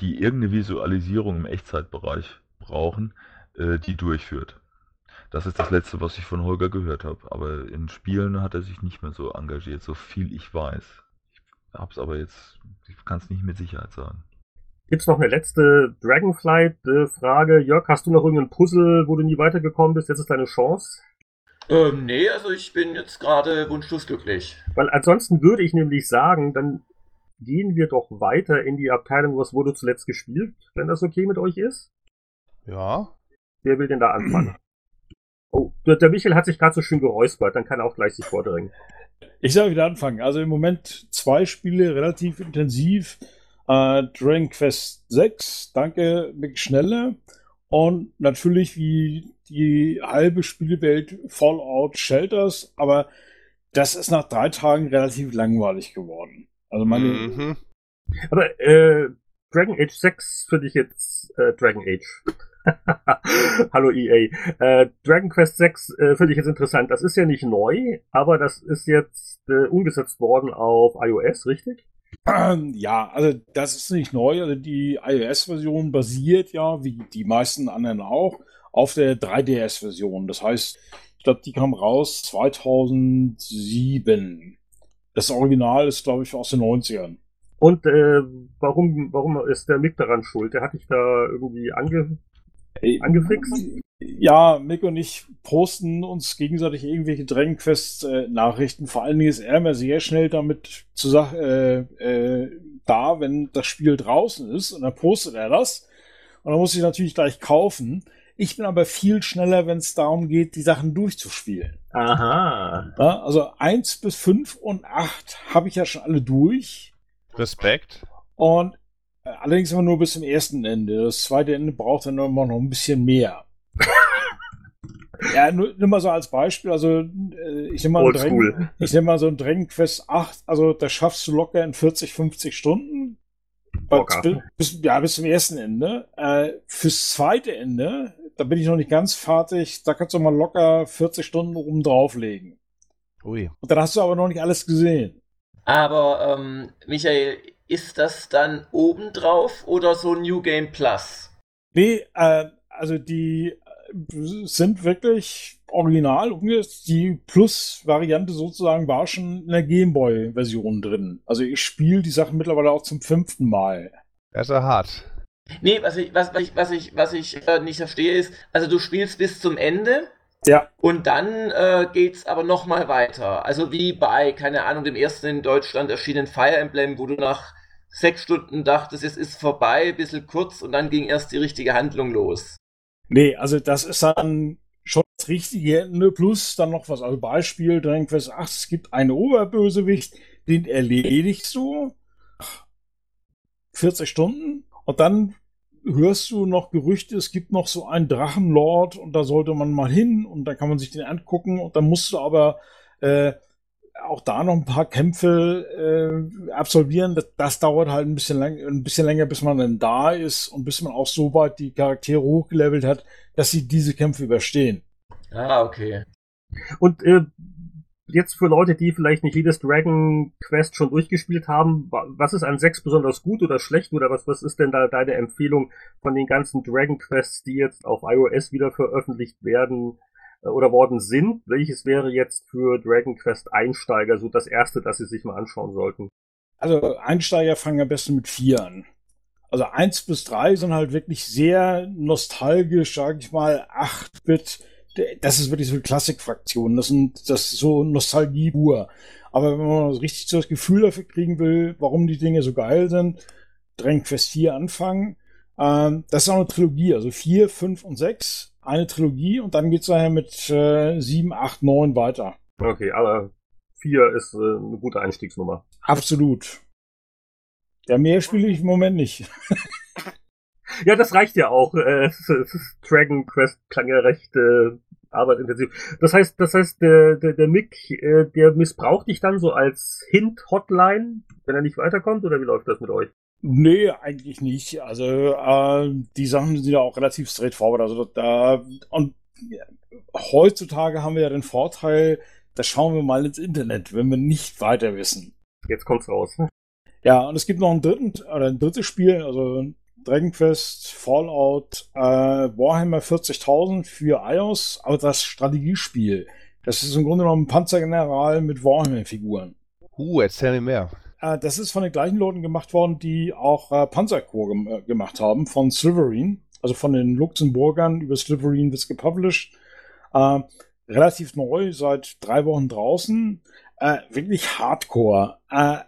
die irgendeine Visualisierung im Echtzeitbereich brauchen, äh, die durchführt. Das ist das Letzte, was ich von Holger gehört habe. Aber in Spielen hat er sich nicht mehr so engagiert, so viel ich weiß. Ich habe es aber jetzt, ich kann es nicht mit Sicherheit sagen. Gibt's noch eine letzte Dragonflight-Frage? Jörg, hast du noch irgendein Puzzle, wo du nie weitergekommen bist? Jetzt ist deine Chance. Ähm, nee, also ich bin jetzt gerade wunschlos glücklich. Weil ansonsten würde ich nämlich sagen, dann gehen wir doch weiter in die Abteilung, was wurde zuletzt gespielt, wenn das okay mit euch ist. Ja. Wer will denn da anfangen? Oh, der, Michael hat sich gerade so schön geräuspert, dann kann er auch gleich sich vordrängen. Ich soll wieder anfangen. Also im Moment zwei Spiele relativ intensiv. Äh, Dragon Quest 6, danke Mick Schnelle. Und natürlich wie die halbe Spielewelt Fallout Shelters, aber das ist nach drei Tagen relativ langweilig geworden. Also meine, Mhm. Aber äh, Dragon Age 6 finde ich jetzt äh, Dragon Age. Hallo EA. Äh, Dragon Quest 6 äh, finde ich jetzt interessant. Das ist ja nicht neu, aber das ist jetzt äh, umgesetzt worden auf iOS, richtig? Ja, also das ist nicht neu. Also die iOS-Version basiert ja, wie die meisten anderen auch, auf der 3DS-Version. Das heißt, ich glaube, die kam raus 2007. Das Original ist, glaube ich, aus den 90ern. Und äh, warum, warum ist der Mick daran schuld? Der hat dich da irgendwie ange angefixt? Ja, Mick und ich posten uns gegenseitig irgendwelche Quest äh. Vor allen Dingen ist er immer sehr schnell damit zu äh, äh, da, wenn das Spiel draußen ist und dann postet er das. Und dann muss ich natürlich gleich kaufen. Ich bin aber viel schneller, wenn es darum geht, die Sachen durchzuspielen. Aha. Ja, also eins bis fünf und acht habe ich ja schon alle durch. Respekt. Und allerdings immer nur bis zum ersten Ende. Das zweite Ende braucht dann immer noch ein bisschen mehr. ja, nur, nur mal so als Beispiel. Also, äh, ich nehme mal. Dragon- ich nehm mal so ein Dragon Quest 8. Also, das schaffst du locker in 40, 50 Stunden. Bis, bis, ja, bis zum ersten Ende. Äh, fürs zweite Ende, da bin ich noch nicht ganz fertig. Da kannst du mal locker 40 Stunden oben drauflegen. Ui. Und dann hast du aber noch nicht alles gesehen. Aber ähm, Michael, ist das dann obendrauf oder so New Game Plus? Nee, äh, also die äh, sind wirklich original umgesetzt. Die Plus-Variante sozusagen war schon in der Gameboy-Version drin. Also ich spiele die Sachen mittlerweile auch zum fünften Mal. Das ist ja hart. Nee, was ich, was, was ich, was ich, was ich äh, nicht verstehe ist, also du spielst bis zum Ende Ja, und dann äh, geht's aber nochmal weiter. Also wie bei, keine Ahnung, dem ersten in Deutschland erschienenen Fire Emblem, wo du nach sechs Stunden dachtest, es ist vorbei, ein bisschen kurz und dann ging erst die richtige Handlung los. nee, also das ist dann schon das richtige Ende plus dann noch was. Also Beispiel Dragon Quest 8, es gibt einen Oberbösewicht, den erledigst du. 40 Stunden und dann hörst du noch Gerüchte, es gibt noch so einen Drachenlord und da sollte man mal hin und dann kann man sich den angucken und dann musst du aber äh, auch da noch ein paar Kämpfe äh, absolvieren. Das, das dauert halt ein bisschen, lang, ein bisschen länger, bis man dann da ist und bis man auch so weit die Charaktere hochgelevelt hat, dass sie diese Kämpfe überstehen. Ah, okay. Und äh, jetzt für Leute, die vielleicht nicht jedes Dragon Quest schon durchgespielt haben, wa- was ist an 6 besonders gut oder schlecht oder was, was ist denn da deine Empfehlung von den ganzen Dragon Quests, die jetzt auf iOS wieder veröffentlicht werden äh, oder worden sind? Welches wäre jetzt für Dragon Quest Einsteiger so das erste, das sie sich mal anschauen sollten? Also Einsteiger fangen am besten mit vier an. Also eins bis drei sind halt wirklich sehr nostalgisch, sage ich mal, 8-Bit. Das ist wirklich so eine Klassikfraktion. Das sind das ist so Nostalgie pur. Aber wenn man richtig so das Gefühl dafür kriegen will, warum die Dinge so geil sind, Dragon Quest 4 anfangen. Ähm, das ist auch eine Trilogie, also 4, 5 und 6. Eine Trilogie und dann geht's daher mit äh, 7, 8, 9 weiter. Okay, aber 4 ist äh, eine gute Einstiegsnummer. Absolut. Ja, mehr spiele ich im Moment nicht. ja, das reicht ja auch. Äh, Dragon Quest klang ja recht äh, arbeitintensiv. Das heißt, das heißt, der, der, der Mick, äh, der missbraucht dich dann so als Hint-Hotline, wenn er nicht weiterkommt, oder wie läuft das mit euch? Nee, eigentlich nicht. Also äh, die Sachen sind ja auch relativ straightforward. Also da und heutzutage haben wir ja den Vorteil, da schauen wir mal ins Internet, wenn wir nicht weiter wissen. Jetzt kommt's raus. Ja, und es gibt noch ein dritten oder ein drittes Spiel, also Dragon Quest, Fallout, äh, Warhammer 40.000 für iOS, aber das Strategiespiel. Das ist im Grunde genommen ein Panzergeneral mit Warhammer-Figuren. Uh, erzähl mir mehr. Äh, das ist von den gleichen Leuten gemacht worden, die auch äh, Panzerkorps gem äh, gemacht haben, von Slytherin. Also von den Luxemburgern über Slytherin wird es gepublished. Äh, relativ neu, seit drei Wochen draußen. Äh, wirklich Hardcore. Äh,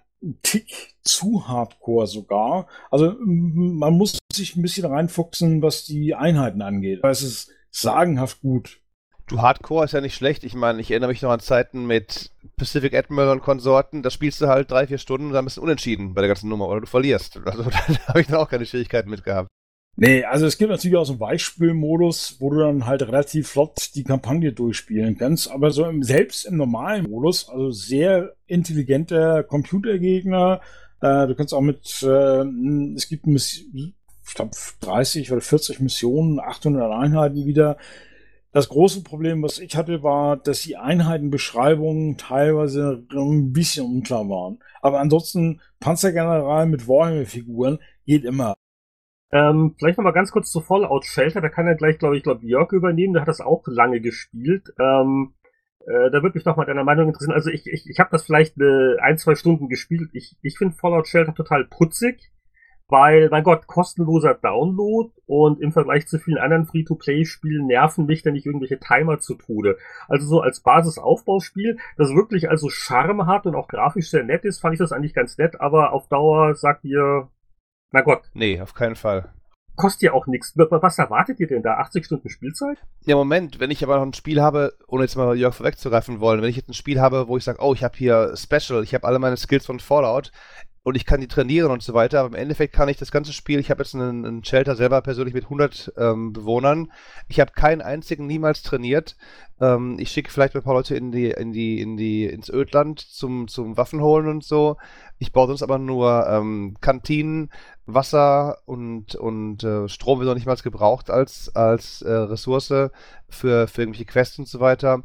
Tick zu Hardcore sogar. Also man muss sich ein bisschen reinfuchsen, was die Einheiten angeht. Es ist sagenhaft gut. Du, Hardcore ist ja nicht schlecht. Ich meine, ich erinnere mich noch an Zeiten mit Pacific Admiral und Konsorten. Da spielst du halt drei, vier Stunden und dann bist du unentschieden bei der ganzen Nummer oder du verlierst. Also da habe ich dann auch keine Schwierigkeiten mit gehabt. Nee, also es gibt natürlich auch so einen Weichspülmodus, wo du dann halt relativ flott die Kampagne durchspielen kannst. Aber so im, selbst im normalen Modus, also sehr intelligenter Computergegner. Äh, du kannst auch mit, äh, es gibt, ich glaube, 30 oder 40 Missionen, 800 Einheiten wieder. Das große Problem, was ich hatte, war, dass die Einheitenbeschreibungen teilweise ein bisschen unklar waren. Aber ansonsten Panzergeneral mit Warhammer-Figuren geht immer. Ähm, vielleicht nochmal ganz kurz zu Fallout Shelter, da kann er gleich, glaube ich, glaube Jörg übernehmen, der hat das auch lange gespielt. Ähm, äh, da würde mich noch mal deine Meinung interessieren. Also ich, ich, ich habe das vielleicht äh, ein, zwei Stunden gespielt. Ich, ich finde Fallout Shelter total putzig, weil, mein Gott, kostenloser Download und im Vergleich zu vielen anderen Free-to-Play-Spielen nerven mich da nicht irgendwelche Timer zu Tode. Also so als Basisaufbauspiel, das wirklich also Charme hat und auch grafisch sehr nett ist, fand ich das eigentlich ganz nett, aber auf Dauer sagt ihr, na Gott. Nee, auf keinen Fall. Kostet ja auch nichts. Was erwartet ihr denn da? 80 Stunden Spielzeit? Ja, Moment, wenn ich aber noch ein Spiel habe, ohne jetzt mal Jörg vorwegzugreifen wollen, wenn ich jetzt ein Spiel habe, wo ich sage, oh, ich habe hier Special, ich habe alle meine Skills von Fallout, und ich kann die trainieren und so weiter. Aber im Endeffekt kann ich das ganze Spiel, ich habe jetzt einen, einen, Shelter selber persönlich mit 100 ähm, Bewohnern. Ich habe keinen einzigen niemals trainiert. Ähm, ich schicke vielleicht ein paar Leute in die, in die, in die, ins Ödland zum, zum Waffen holen und so. Ich baue sonst aber nur ähm, Kantinen, Wasser und, und äh, Strom wird noch nicht mal gebraucht als, als äh, Ressource für, für irgendwelche Quests und so weiter.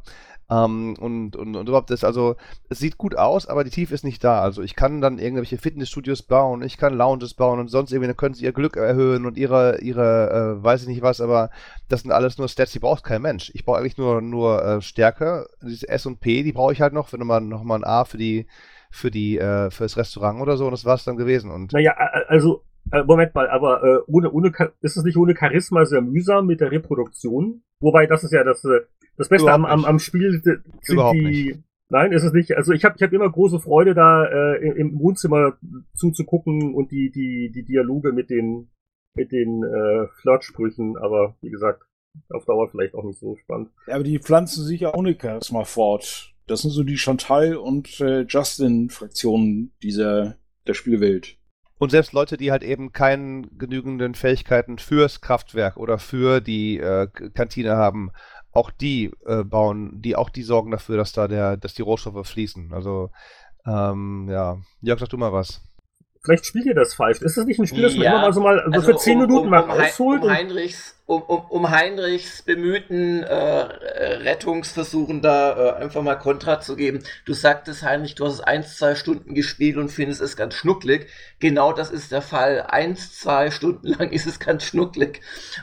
Ähm, und, und, und überhaupt das, also es sieht gut aus, aber die Tiefe ist nicht da. Also ich kann dann irgendwelche Fitnessstudios bauen, ich kann Lounges bauen und sonst irgendwie, dann können sie ihr Glück erhöhen und ihre, ihre, äh, weiß ich nicht was, aber das sind alles nur Stats, die braucht kein Mensch. Ich brauche eigentlich nur, nur äh, Stärke. Diese S und P, die brauche ich halt noch, wenn mal nochmal ein A für die, für die, äh, fürs Restaurant oder so, und das war's dann gewesen. Und naja, also äh, Moment mal, aber äh, ohne, ohne, ist es nicht ohne Charisma sehr mühsam mit der Reproduktion? Wobei, das ist ja das, äh, das Beste am, am, am Spiel sind Überhaupt die. Nicht. Nein, ist es nicht. Also ich habe ich hab immer große Freude, da äh, im Wohnzimmer zuzugucken und die, die, die Dialoge mit den, mit den äh, Flirtsprüchen, aber wie gesagt, auf Dauer vielleicht auch nicht so spannend. Ja, aber die pflanzen sich ja ohne Charisma fort. Das sind so die Chantal und äh, Justin-Fraktionen dieser der Spielwelt. Und selbst Leute, die halt eben keine genügenden Fähigkeiten fürs Kraftwerk oder für die äh, Kantine haben, auch die äh, bauen, die auch die sorgen dafür, dass da der, dass die Rohstoffe fließen. Also ähm, ja, Jörg, sag du mal was. Vielleicht spielt ihr das falsch. Ist das nicht ein Spiel, das man immer mal so mal also für 10 um, Minuten um, mal rausholt? Um, Heinrichs, um, um, Heinrichs bemühten äh, Rettungsversuchen da äh, einfach mal Kontra zu geben. Du sagtest, Heinrich, du hast es 1, 2 Stunden gespielt und findest es ganz schnucklig. Genau das ist der Fall. 1, 2 Stunden lang ist es ganz schnucklig.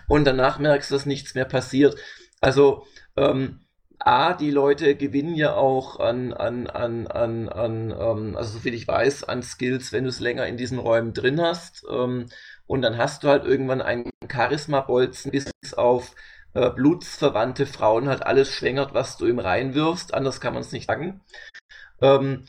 Und danach merkst du, dass nichts mehr passiert. Also, ähm, A, die Leute gewinnen ja auch an, an, an, an, an ähm, also soviel ich weiß, an Skills, wenn du es länger in diesen Räumen drin hast. Ähm, und dann hast du halt irgendwann einen Charisma-Bolzen bis auf äh, blutsverwandte Frauen halt alles schwängert, was du ihm reinwirfst, anders kann man es nicht sagen. Ähm,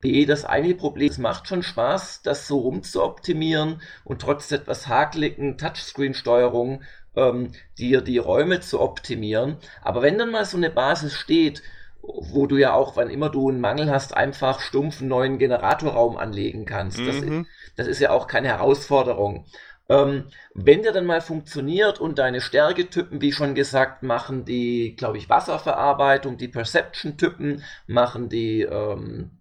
B, das eigentliche Problem, es macht schon Spaß, das so rumzuoptimieren und trotz etwas hakeligen Touchscreen-Steuerung ähm, dir die Räume zu optimieren. Aber wenn dann mal so eine Basis steht, wo du ja auch, wann immer du einen Mangel hast, einfach stumpf einen neuen Generatorraum anlegen kannst. Das, mhm. das ist ja auch keine Herausforderung. Ähm, wenn der dann mal funktioniert und deine Stärketypen, wie schon gesagt, machen die, glaube ich, Wasserverarbeitung, die Perception-Typen machen die ähm,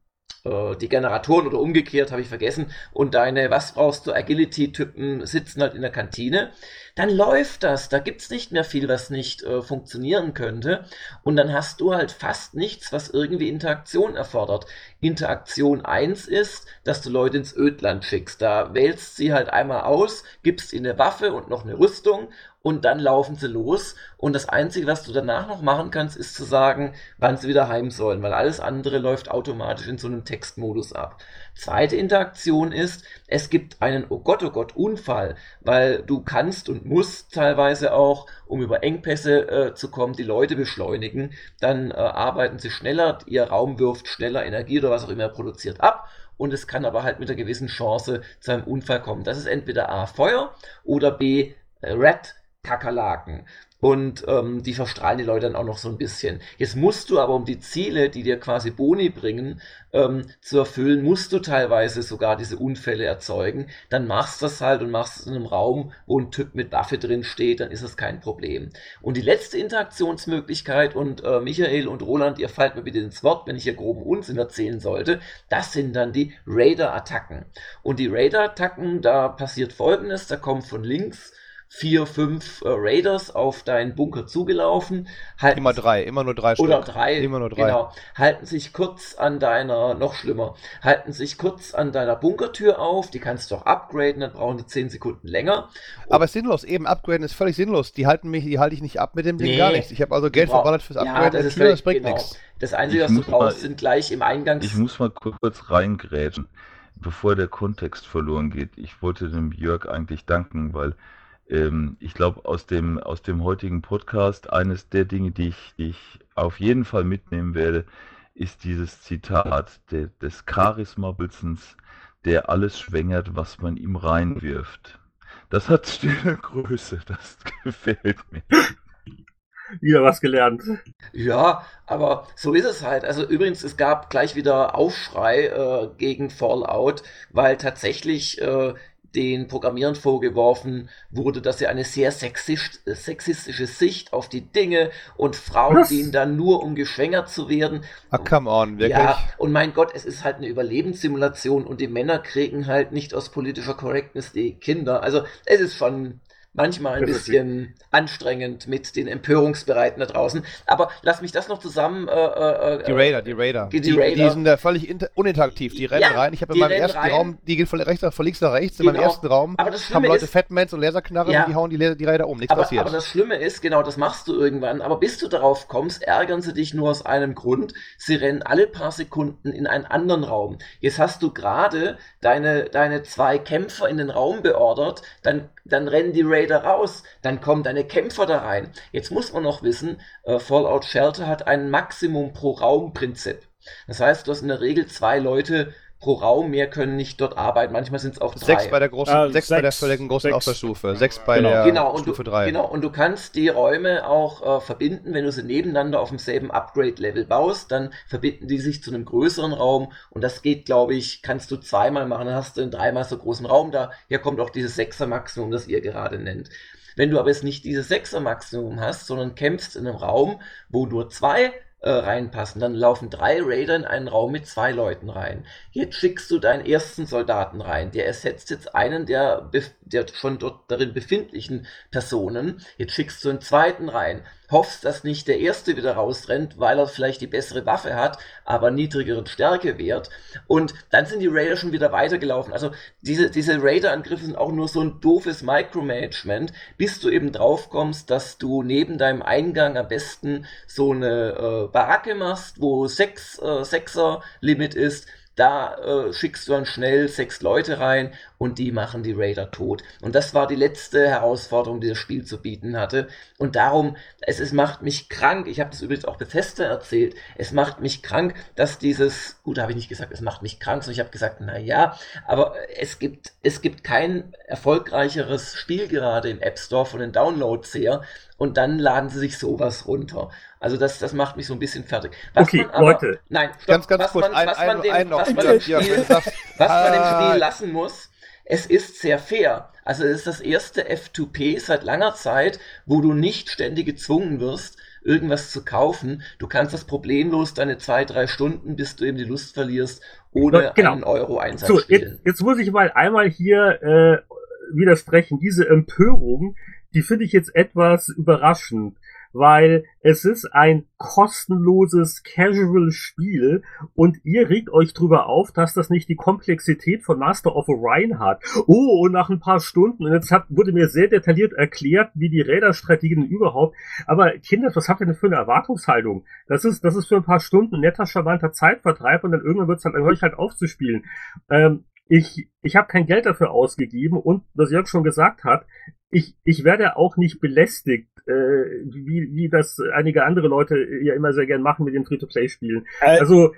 äh, die Generatoren oder umgekehrt, habe ich vergessen, und deine, was brauchst du, Agility-Typen sitzen halt in der Kantine, dann läuft das. Da gibt es nicht mehr viel, was nicht äh, funktionieren könnte. Und dann hast du halt fast nichts, was irgendwie Interaktion erfordert. Interaktion 1 ist, dass du Leute ins Ödland schickst. Da wählst sie halt einmal aus, gibst ihnen eine Waffe und noch eine Rüstung und dann laufen sie los. Und das Einzige, was du danach noch machen kannst, ist zu sagen, wann sie wieder heim sollen, weil alles andere läuft automatisch in so einem Textmodus ab. Zweite Interaktion ist, es gibt einen Oh Gott, oh Gott Unfall, weil du kannst und musst teilweise auch, um über Engpässe äh, zu kommen, die Leute beschleunigen. Dann äh, arbeiten sie schneller, ihr Raum wirft schneller Energie oder was auch immer produziert ab und es kann aber halt mit einer gewissen Chance zu einem Unfall kommen. Das ist entweder A Feuer oder B äh, Red Kakerlaken. Und ähm, die verstrahlen die Leute dann auch noch so ein bisschen. Jetzt musst du aber, um die Ziele, die dir quasi Boni bringen, ähm, zu erfüllen, musst du teilweise sogar diese Unfälle erzeugen. Dann machst du das halt und machst es in einem Raum, wo ein Typ mit Waffe drin steht, dann ist das kein Problem. Und die letzte Interaktionsmöglichkeit, und äh, Michael und Roland, ihr fallt mir bitte ins Wort, wenn ich hier groben Unsinn erzählen sollte, das sind dann die Raider-Attacken. Und die Raider-Attacken, da passiert folgendes, da kommen von links vier, fünf äh, Raiders auf deinen Bunker zugelaufen. Halten immer drei, immer nur drei Oder Stück. drei, immer nur drei. Genau. Halten sich kurz an deiner, noch schlimmer, halten sich kurz an deiner Bunkertür auf. Die kannst du auch upgraden, dann brauchen die zehn Sekunden länger. Und Aber sinnlos, eben upgraden ist völlig sinnlos. Die halten mich, die halte ich nicht ab mit dem Ding nee, gar nichts. Ich habe also Geld verballert fürs Upgraden ja, das, ist Tür, das bringt genau. nichts. Das Einzige, was du brauchst, mal, sind gleich im Eingangs... Ich muss mal kurz reingrätschen, bevor der Kontext verloren geht. Ich wollte dem Jörg eigentlich danken, weil ähm, ich glaube, aus dem, aus dem heutigen Podcast, eines der Dinge, die ich, die ich auf jeden Fall mitnehmen werde, ist dieses Zitat de, des Charisma-Wilsons, der alles schwängert, was man ihm reinwirft. Das hat stille Größe, das gefällt mir. Wieder was gelernt. Ja, aber so ist es halt. Also übrigens, es gab gleich wieder Aufschrei äh, gegen Fallout, weil tatsächlich äh, den Programmierern vorgeworfen wurde, dass sie eine sehr sexistische Sicht auf die Dinge und Frauen Was? dienen dann nur, um geschwängert zu werden. Ah, come on, wirklich? Ja, und mein Gott, es ist halt eine Überlebenssimulation und die Männer kriegen halt nicht aus politischer Correctness die Kinder. Also es ist schon manchmal ein bisschen anstrengend mit den Empörungsbereiten da draußen. Aber lass mich das noch zusammen. Äh, äh, äh die Raider, die Raider. Die, die, die, Raider. die sind da völlig uninteraktiv. Die rennen ja, rein. Ich habe in meinem ersten rein. Raum, die gehen von, rechts, von links nach rechts. Genau. In meinem genau. ersten Raum haben Leute ist, Fatmans und Laserknarren ja, und die hauen die, die Raider um. Nichts aber, passiert. Aber das Schlimme ist, genau, das machst du irgendwann. Aber bis du darauf kommst, ärgern sie dich nur aus einem Grund. Sie rennen alle paar Sekunden in einen anderen Raum. Jetzt hast du gerade deine, deine zwei Kämpfer in den Raum beordert. Dann dann rennen die Raider raus, dann kommen deine Kämpfer da rein. Jetzt muss man noch wissen, äh, Fallout Shelter hat ein Maximum pro Raum Prinzip. Das heißt, du hast in der Regel zwei Leute pro Raum, mehr können nicht dort arbeiten. Manchmal sind es auch drei. Sechs bei der großen, ja, sechs, sechs, bei der völligen großen Ausbaustufe, sechs bei genau. der genau, und Stufe 3. Genau, und du kannst die Räume auch äh, verbinden, wenn du sie nebeneinander auf demselben Upgrade-Level baust, dann verbinden die sich zu einem größeren Raum und das geht, glaube ich, kannst du zweimal machen, dann hast du einen dreimal so großen Raum da. Hier kommt auch dieses Sechser-Maximum, das ihr gerade nennt. Wenn du aber jetzt nicht dieses Sechser-Maximum hast, sondern kämpfst in einem Raum, wo nur zwei äh, reinpassen. Dann laufen drei Raider in einen Raum mit zwei Leuten rein. Jetzt schickst du deinen ersten Soldaten rein. Der ersetzt jetzt einen der, der schon dort darin befindlichen Personen. Jetzt schickst du einen zweiten rein hoffst, dass nicht der Erste wieder rausrennt, weil er vielleicht die bessere Waffe hat, aber niedrigeren Stärkewert. Und dann sind die Raider schon wieder weitergelaufen. Also diese, diese Raider-Angriffe sind auch nur so ein doofes Micromanagement, bis du eben drauf kommst, dass du neben deinem Eingang am besten so eine äh, Baracke machst, wo sechs, äh, Sechser-Limit ist da äh, schickst du dann schnell sechs Leute rein und die machen die Raider tot. Und das war die letzte Herausforderung, die das Spiel zu bieten hatte. Und darum, es, es macht mich krank, ich habe das übrigens auch Bethesda erzählt, es macht mich krank, dass dieses, gut, habe ich nicht gesagt, es macht mich krank, sondern ich habe gesagt, na ja, aber es gibt, es gibt kein erfolgreicheres Spiel gerade im App Store von den Downloads her, und dann laden sie sich sowas runter. Also das, das macht mich so ein bisschen fertig. Was okay, aber, Leute. Nein, stopp, ganz, ganz was kurz, man, ein, was man dem, ein was man dem Spiel, was man dem Spiel lassen muss, es ist sehr fair. Also es ist das erste F2P seit langer Zeit, wo du nicht ständig gezwungen wirst, irgendwas zu kaufen. Du kannst das problemlos deine zwei, drei Stunden, bis du eben die Lust verlierst, ohne genau. einen Euro Einsatz so, jetzt, jetzt, muss ich mal einmal hier äh, widersprechen. Diese Empörung, die finde ich jetzt etwas überraschend weil es ist ein kostenloses Casual-Spiel und ihr regt euch drüber auf, dass das nicht die Komplexität von Master of Orion hat. Oh, und nach ein paar Stunden, und jetzt hat, wurde mir sehr detailliert erklärt, wie die Räderstrategien überhaupt, aber Kinder, was habt ihr denn für eine Erwartungshaltung? Das ist, das ist für ein paar Stunden netter, charmanter Zeitvertreib und dann irgendwann wird es halt, höre ich halt aufzuspielen. Ähm, ich, ich habe kein Geld dafür ausgegeben und was Jörg schon gesagt hat, ich, ich werde auch nicht belästigt, äh, wie, wie das einige andere Leute ja immer sehr gern machen mit den Free-to-Play-Spielen. Äh, also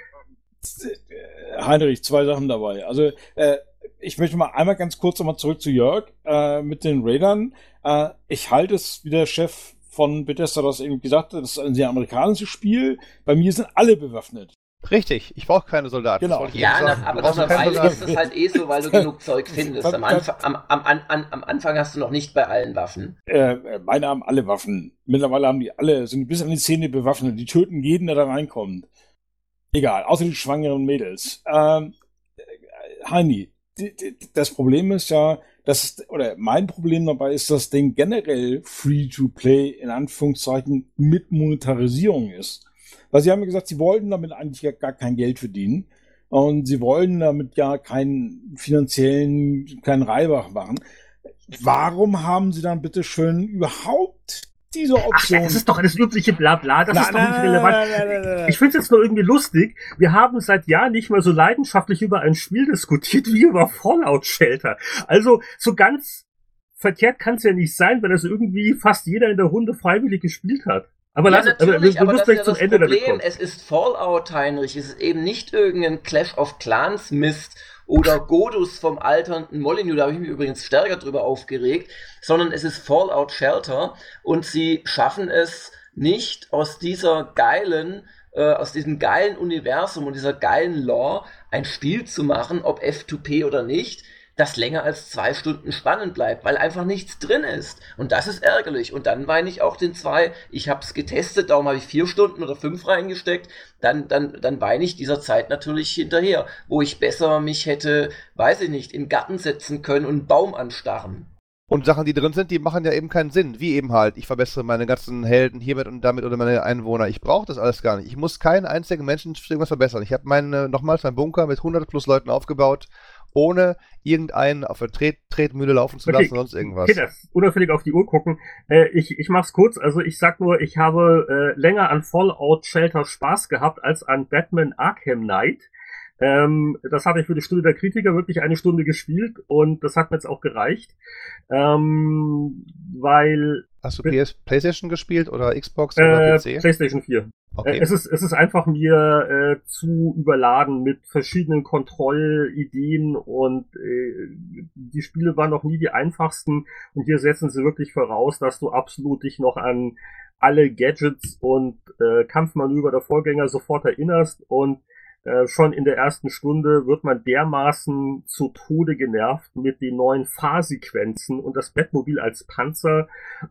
Heinrich, zwei Sachen dabei. Also äh, ich möchte mal einmal ganz kurz nochmal zurück zu Jörg äh, mit den Raidern. Äh, ich halte es, wie der Chef von Bethesda das eben gesagt hat, das ist ein sehr amerikanisches Spiel. Bei mir sind alle bewaffnet. Richtig, ich brauche keine Soldaten. Genau. Ja, na, aber das ist es halt eh so, weil du genug Zeug findest. Am, Anfang, am, am, am, am Anfang hast du noch nicht bei allen Waffen. Äh, meine haben alle Waffen. Mittlerweile haben die alle, sind bis an die Zähne bewaffnet. Die töten jeden, der da reinkommt. Egal, außer die schwangeren Mädels. Ähm, Heini, das Problem ist ja, dass, oder mein Problem dabei ist, dass Ding generell Free-to-Play in Anführungszeichen mit Monetarisierung ist. Weil sie haben gesagt, sie wollten damit eigentlich gar kein Geld verdienen. Und sie wollen damit ja keinen finanziellen, keinen Reibach machen. Warum haben sie dann bitte schön überhaupt diese Option. Ach, das ist doch das übliche Blabla, das na, ist doch nicht relevant. Na, ich finde es jetzt nur irgendwie lustig. Wir haben seit Jahren nicht mehr so leidenschaftlich über ein Spiel diskutiert wie über Fallout Shelter. Also so ganz verkehrt kann es ja nicht sein, weil das irgendwie fast jeder in der Runde freiwillig gespielt hat. Aber, ja, lass, aber, aber das ist ja das Ende Problem. Es ist Fallout, Heinrich. Es ist eben nicht irgendein Clash of Clans Mist oder Godus vom alternden Molyneux, da habe ich mich übrigens stärker drüber aufgeregt, sondern es ist Fallout Shelter und sie schaffen es nicht aus dieser geilen, äh, aus diesem geilen Universum und dieser geilen Lore ein Spiel zu machen, ob F2P oder nicht, das länger als zwei Stunden spannend bleibt, weil einfach nichts drin ist. Und das ist ärgerlich. Und dann weine ich auch den zwei, ich habe es getestet, darum habe ich vier Stunden oder fünf reingesteckt, dann, dann, dann weine ich dieser Zeit natürlich hinterher, wo ich besser mich hätte, weiß ich nicht, im Garten setzen können und einen Baum anstarren. Und Sachen, die drin sind, die machen ja eben keinen Sinn. Wie eben halt, ich verbessere meine ganzen Helden hiermit und damit oder meine Einwohner. Ich brauche das alles gar nicht. Ich muss keinen einzigen Menschen irgendwas verbessern. Ich habe meine, nochmals meinen Bunker mit 100 plus Leuten aufgebaut ohne irgendeinen auf der Tret Tretmühle laufen zu lassen, okay. sonst irgendwas. Peters, unauffällig auf die Uhr gucken. Äh, ich, ich mach's kurz. Also ich sag nur, ich habe äh, länger an Fallout Shelter Spaß gehabt als an Batman Arkham Knight. Ähm, das habe ich für die Stunde der Kritiker wirklich eine Stunde gespielt und das hat mir jetzt auch gereicht. Ähm, weil. Hast du PS, PlayStation gespielt oder Xbox oder äh, PC? PlayStation 4. Okay. Äh, es, ist, es ist einfach mir äh, zu überladen mit verschiedenen Kontrollideen und äh, die Spiele waren noch nie die einfachsten und hier setzen sie wirklich voraus, dass du absolut dich noch an alle Gadgets und äh, Kampfmanöver der Vorgänger sofort erinnerst und äh, schon in der ersten Stunde wird man dermaßen zu Tode genervt mit den neuen Fahrsequenzen und das Bettmobil als Panzer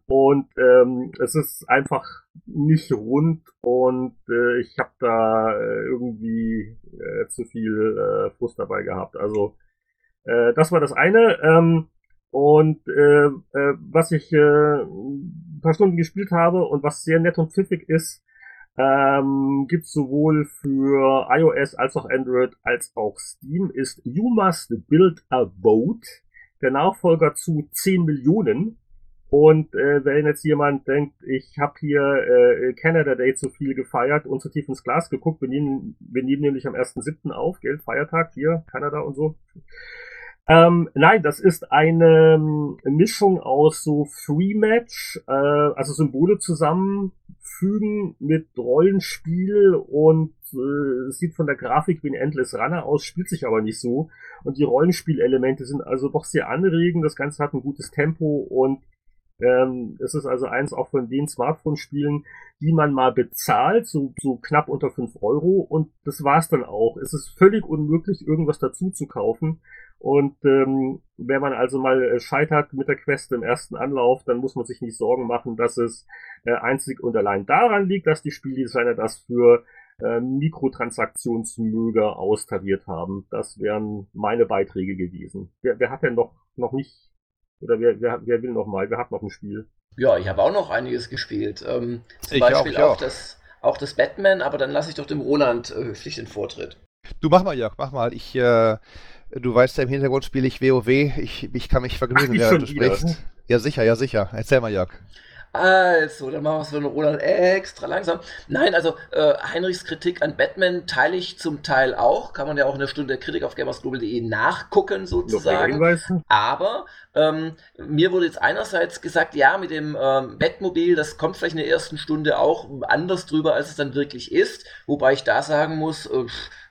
und ähm, es ist einfach nicht rund und äh, ich habe da äh, irgendwie äh, zu viel äh, Frust dabei gehabt. Also äh, das war das eine. Ähm, und äh, äh, was ich äh, ein paar Stunden gespielt habe und was sehr nett und pfiffig ist, ähm, gibt sowohl für iOS als auch Android als auch Steam, ist You Must Build a Boat, der Nachfolger zu 10 Millionen. Und äh, wenn jetzt jemand denkt, ich habe hier äh, Canada Day zu viel gefeiert und zu tief ins Glas geguckt, wir nehmen, wir nehmen nämlich am 1.7. auf, gell, Feiertag hier, Kanada und so. Ähm, nein, das ist eine ähm, Mischung aus so Free Match, äh, also Symbole zusammenfügen mit Rollenspiel und äh, sieht von der Grafik wie ein Endless Runner aus, spielt sich aber nicht so. Und die Rollenspielelemente sind also doch sehr anregend. Das Ganze hat ein gutes Tempo und ähm, es ist also eins auch von den Smartphone-Spielen, die man mal bezahlt, so, so knapp unter 5 Euro und das war's dann auch. Es ist völlig unmöglich, irgendwas dazu zu kaufen. Und ähm, wenn man also mal äh, scheitert mit der Quest im ersten Anlauf, dann muss man sich nicht Sorgen machen, dass es äh, einzig und allein daran liegt, dass die Spieldesigner das für äh, Mikrotransaktionsmöger austariert haben. Das wären meine Beiträge gewesen. Wer, wer hat denn noch, noch nicht, oder wer, wer, wer will noch mal, wer hat noch ein Spiel? Ja, ich habe auch noch einiges gespielt. Ähm, zum ich Beispiel auch, auch, das, auch das Batman, aber dann lasse ich doch dem Roland äh, höflich den Vortritt. Du mach mal, Jörg, mach mal. Ich, äh, du weißt ja, im Hintergrund spiele ich WoW. Ich, ich kann mich vergnügen, während du sprichst. Ja, sicher, ja, sicher. Erzähl mal, Jörg. Also, dann machen wir es für den Roland extra langsam. Nein, also äh, Heinrichs Kritik an Batman teile ich zum Teil auch. Kann man ja auch in der Stunde Kritik auf gamersglobal.de nachgucken, sozusagen. Aber ähm, mir wurde jetzt einerseits gesagt, ja, mit dem ähm, Batmobil, das kommt vielleicht in der ersten Stunde auch anders drüber, als es dann wirklich ist. Wobei ich da sagen muss, äh,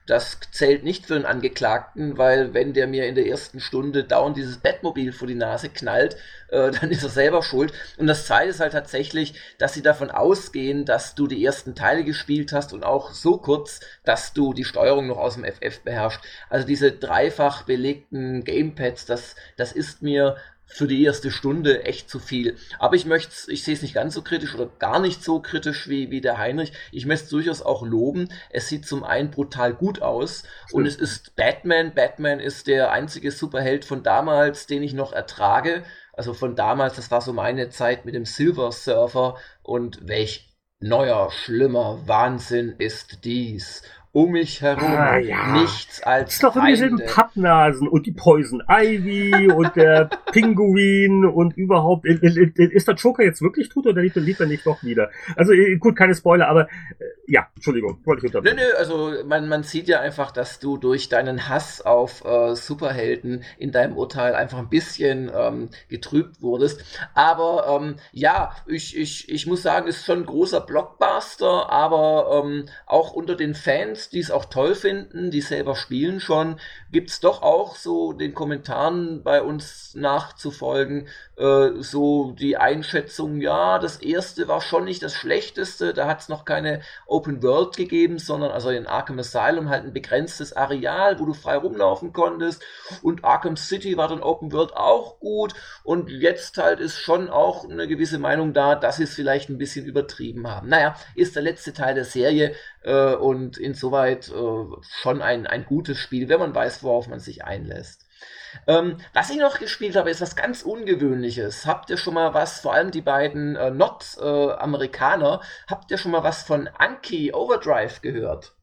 das zählt nicht für einen Angeklagten, weil wenn der mir in der ersten Stunde dauernd dieses Bettmobil vor die Nase knallt, äh, dann ist er selber schuld. Und das Zweite ist halt tatsächlich, dass sie davon ausgehen, dass du die ersten Teile gespielt hast und auch so kurz, dass du die Steuerung noch aus dem FF beherrschst. Also diese dreifach belegten Gamepads, das, das ist mir für die erste Stunde echt zu viel. Aber ich möchte ich sehe es nicht ganz so kritisch oder gar nicht so kritisch wie, wie der Heinrich. Ich möchte es durchaus auch loben. Es sieht zum einen brutal gut aus Stimmt. und es ist Batman. Batman ist der einzige Superheld von damals, den ich noch ertrage. Also von damals, das war so meine Zeit mit dem Silver Surfer und welch neuer, schlimmer Wahnsinn ist dies um mich herum ah, ja. nichts als. ist doch immer dieselben Pappnasen und die Poison Ivy und der Pinguin und überhaupt. Ist der Joker jetzt wirklich tot oder liebt er nicht doch wieder? Also gut, keine Spoiler, aber äh, ja, Entschuldigung, wollte ich unterbrechen. Nö, nö, also man, man sieht ja einfach, dass du durch deinen Hass auf äh, Superhelden in deinem Urteil einfach ein bisschen ähm, getrübt wurdest. Aber ähm, ja, ich, ich, ich muss sagen, ist schon ein großer Blockbuster, aber ähm, auch unter den Fans die es auch toll finden, die selber spielen schon, gibt es doch auch so den Kommentaren bei uns nachzufolgen, äh, so die Einschätzung, ja, das erste war schon nicht das schlechteste, da hat es noch keine Open World gegeben, sondern also in Arkham Asylum halt ein begrenztes Areal, wo du frei rumlaufen konntest und Arkham City war dann Open World auch gut und jetzt halt ist schon auch eine gewisse Meinung da, dass sie es vielleicht ein bisschen übertrieben haben. Naja, ist der letzte Teil der Serie äh, und insoweit äh, schon ein, ein gutes Spiel, wenn man weiß, worauf man sich einlässt. Ähm, was ich noch gespielt habe, ist was ganz Ungewöhnliches. Habt ihr schon mal was, vor allem die beiden äh, Not-Amerikaner, äh, habt ihr schon mal was von Anki Overdrive gehört?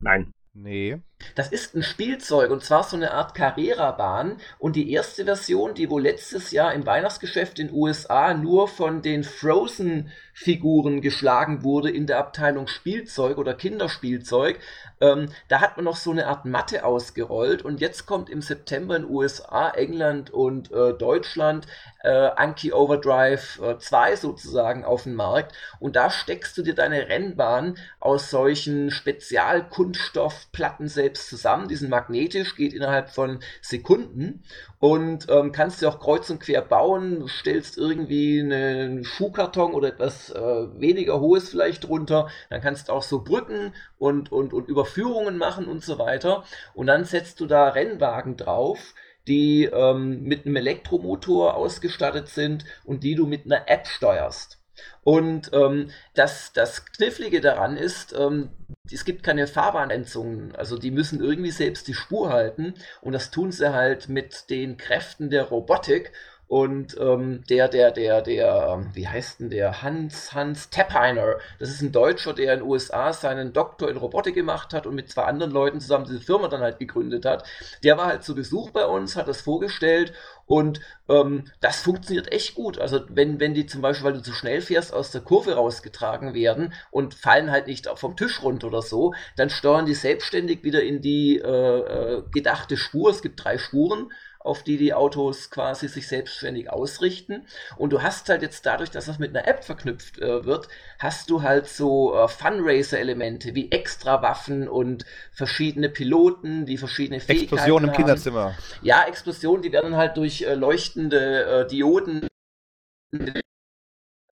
Nein. Nee. Das ist ein Spielzeug und zwar so eine Art Carrera-Bahn. Und die erste Version, die wohl letztes Jahr im Weihnachtsgeschäft in den USA nur von den Frozen-Figuren geschlagen wurde in der Abteilung Spielzeug oder Kinderspielzeug, ähm, da hat man noch so eine Art Matte ausgerollt. Und jetzt kommt im September in den USA, England und äh, Deutschland äh, Anki Overdrive äh, 2 sozusagen auf den Markt. Und da steckst du dir deine Rennbahn aus solchen Spezialkunststoffplatten selbst zusammen. Die sind magnetisch, geht innerhalb von Sekunden und ähm, kannst dir auch kreuz und quer bauen. Stellst irgendwie einen Schuhkarton oder etwas äh, weniger hohes vielleicht drunter. Dann kannst du auch so Brücken und, und, und Überführungen machen und so weiter. Und dann setzt du da Rennwagen drauf die ähm, mit einem Elektromotor ausgestattet sind und die du mit einer App steuerst. Und ähm, das, das Knifflige daran ist, ähm, es gibt keine Fahrbahnentzungen. Also die müssen irgendwie selbst die Spur halten und das tun sie halt mit den Kräften der Robotik. Und ähm, der, der, der, der, ähm, wie heißt denn der? Hans, Hans Teppheiner. Das ist ein Deutscher, der in den USA seinen Doktor in Robotik gemacht hat und mit zwei anderen Leuten zusammen diese Firma dann halt gegründet hat. Der war halt zu Besuch bei uns, hat das vorgestellt und ähm, das funktioniert echt gut. Also wenn, wenn die zum Beispiel, weil du zu schnell fährst, aus der Kurve rausgetragen werden und fallen halt nicht vom Tisch runter oder so, dann steuern die selbstständig wieder in die äh, äh, gedachte Spur. Es gibt drei Spuren auf die die Autos quasi sich selbstständig ausrichten. Und du hast halt jetzt dadurch, dass das mit einer App verknüpft äh, wird, hast du halt so äh, Funracer-Elemente wie Extrawaffen und verschiedene Piloten, die verschiedene Fähigkeiten Explosion im haben. Kinderzimmer. Ja, Explosionen, die werden halt durch äh, leuchtende äh, Dioden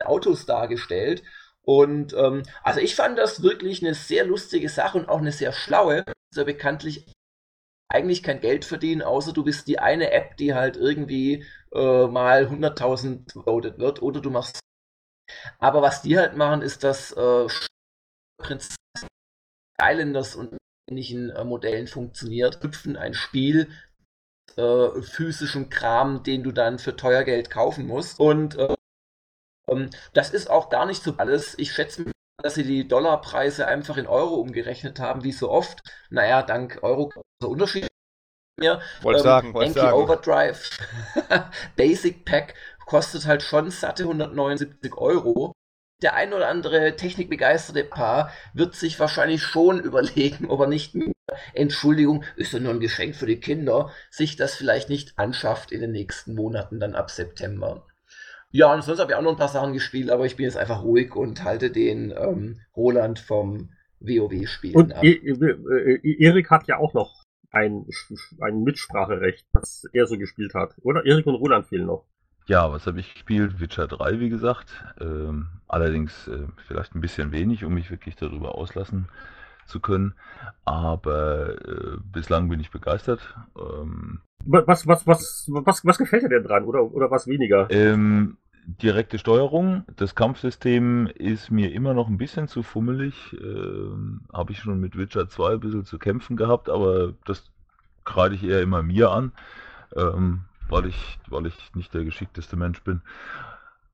Autos dargestellt. Und ähm, also ich fand das wirklich eine sehr lustige Sache und auch eine sehr schlaue. Sehr bekanntlich eigentlich kein Geld verdienen, außer du bist die eine App, die halt irgendwie äh, mal 100.000 loaded wird oder du machst. Aber was die halt machen, ist das äh, Islanders und ähnlichen äh, Modellen funktioniert. Hüpfen ein Spiel äh, physischen Kram, den du dann für teuer Geld kaufen musst. Und äh, ähm, das ist auch gar nicht so alles. Ich schätze dass sie die Dollarpreise einfach in Euro umgerechnet haben, wie so oft. Naja, dank Euro großer Unterschied mehr. Wollte Ähm, sagen, wollte sagen. Overdrive Basic Pack kostet halt schon satte 179 Euro. Der ein oder andere technikbegeisterte Paar wird sich wahrscheinlich schon überlegen, ob er nicht mit Entschuldigung, ist ja nur ein Geschenk für die Kinder, sich das vielleicht nicht anschafft in den nächsten Monaten, dann ab September. Ja, und sonst habe ich auch noch ein paar Sachen gespielt, aber ich bin jetzt einfach ruhig und halte den ähm, Roland vom WoW-Spielen Und ab. E äh, Erik hat ja auch noch ein, ein Mitspracherecht, was er so gespielt hat. Oder? Erik und Roland fehlen noch. Ja, was habe ich gespielt? Witcher 3, wie gesagt. Ähm, allerdings äh, vielleicht ein bisschen wenig, um mich wirklich darüber auslassen zu können. Aber äh, bislang bin ich begeistert. Ähm, Was, was, was, was, was gefällt dir denn dran? Oder, oder was weniger? ähm, direkte Steuerung. Das Kampfsystem ist mir immer noch ein bisschen zu fummelig. Ähm, habe ich schon mit Witcher 2 ein bisschen zu kämpfen gehabt, aber das kreide ich eher immer mir an, ähm, weil, ich, weil ich nicht der geschickteste Mensch bin.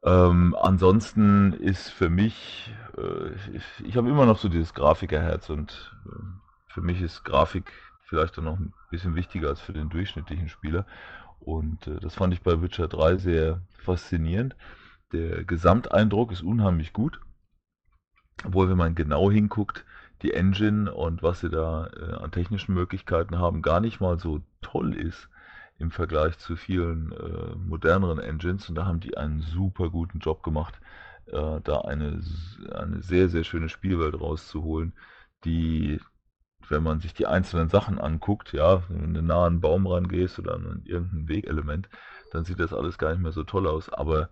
Ähm, ansonsten ist für mich, äh, ich, ich habe immer noch so dieses Grafikerherz und äh, für mich ist Grafik vielleicht dann noch ein bisschen wichtiger als für den durchschnittlichen Spieler. Und äh, das fand ich bei Witcher 3 sehr faszinierend. Der Gesamteindruck ist unheimlich gut. Obwohl, wenn man genau hinguckt, die Engine und was sie da äh, an technischen Möglichkeiten haben, gar nicht mal so toll ist im Vergleich zu vielen äh, moderneren Engines. Und da haben die einen super guten Job gemacht, äh, da eine, eine sehr, sehr schöne Spielwelt rauszuholen, die, wenn man sich die einzelnen Sachen anguckt, ja, wenn du nah an einen Baum rangehst oder an irgendein Wegelement, dann sieht das alles gar nicht mehr so toll aus. Aber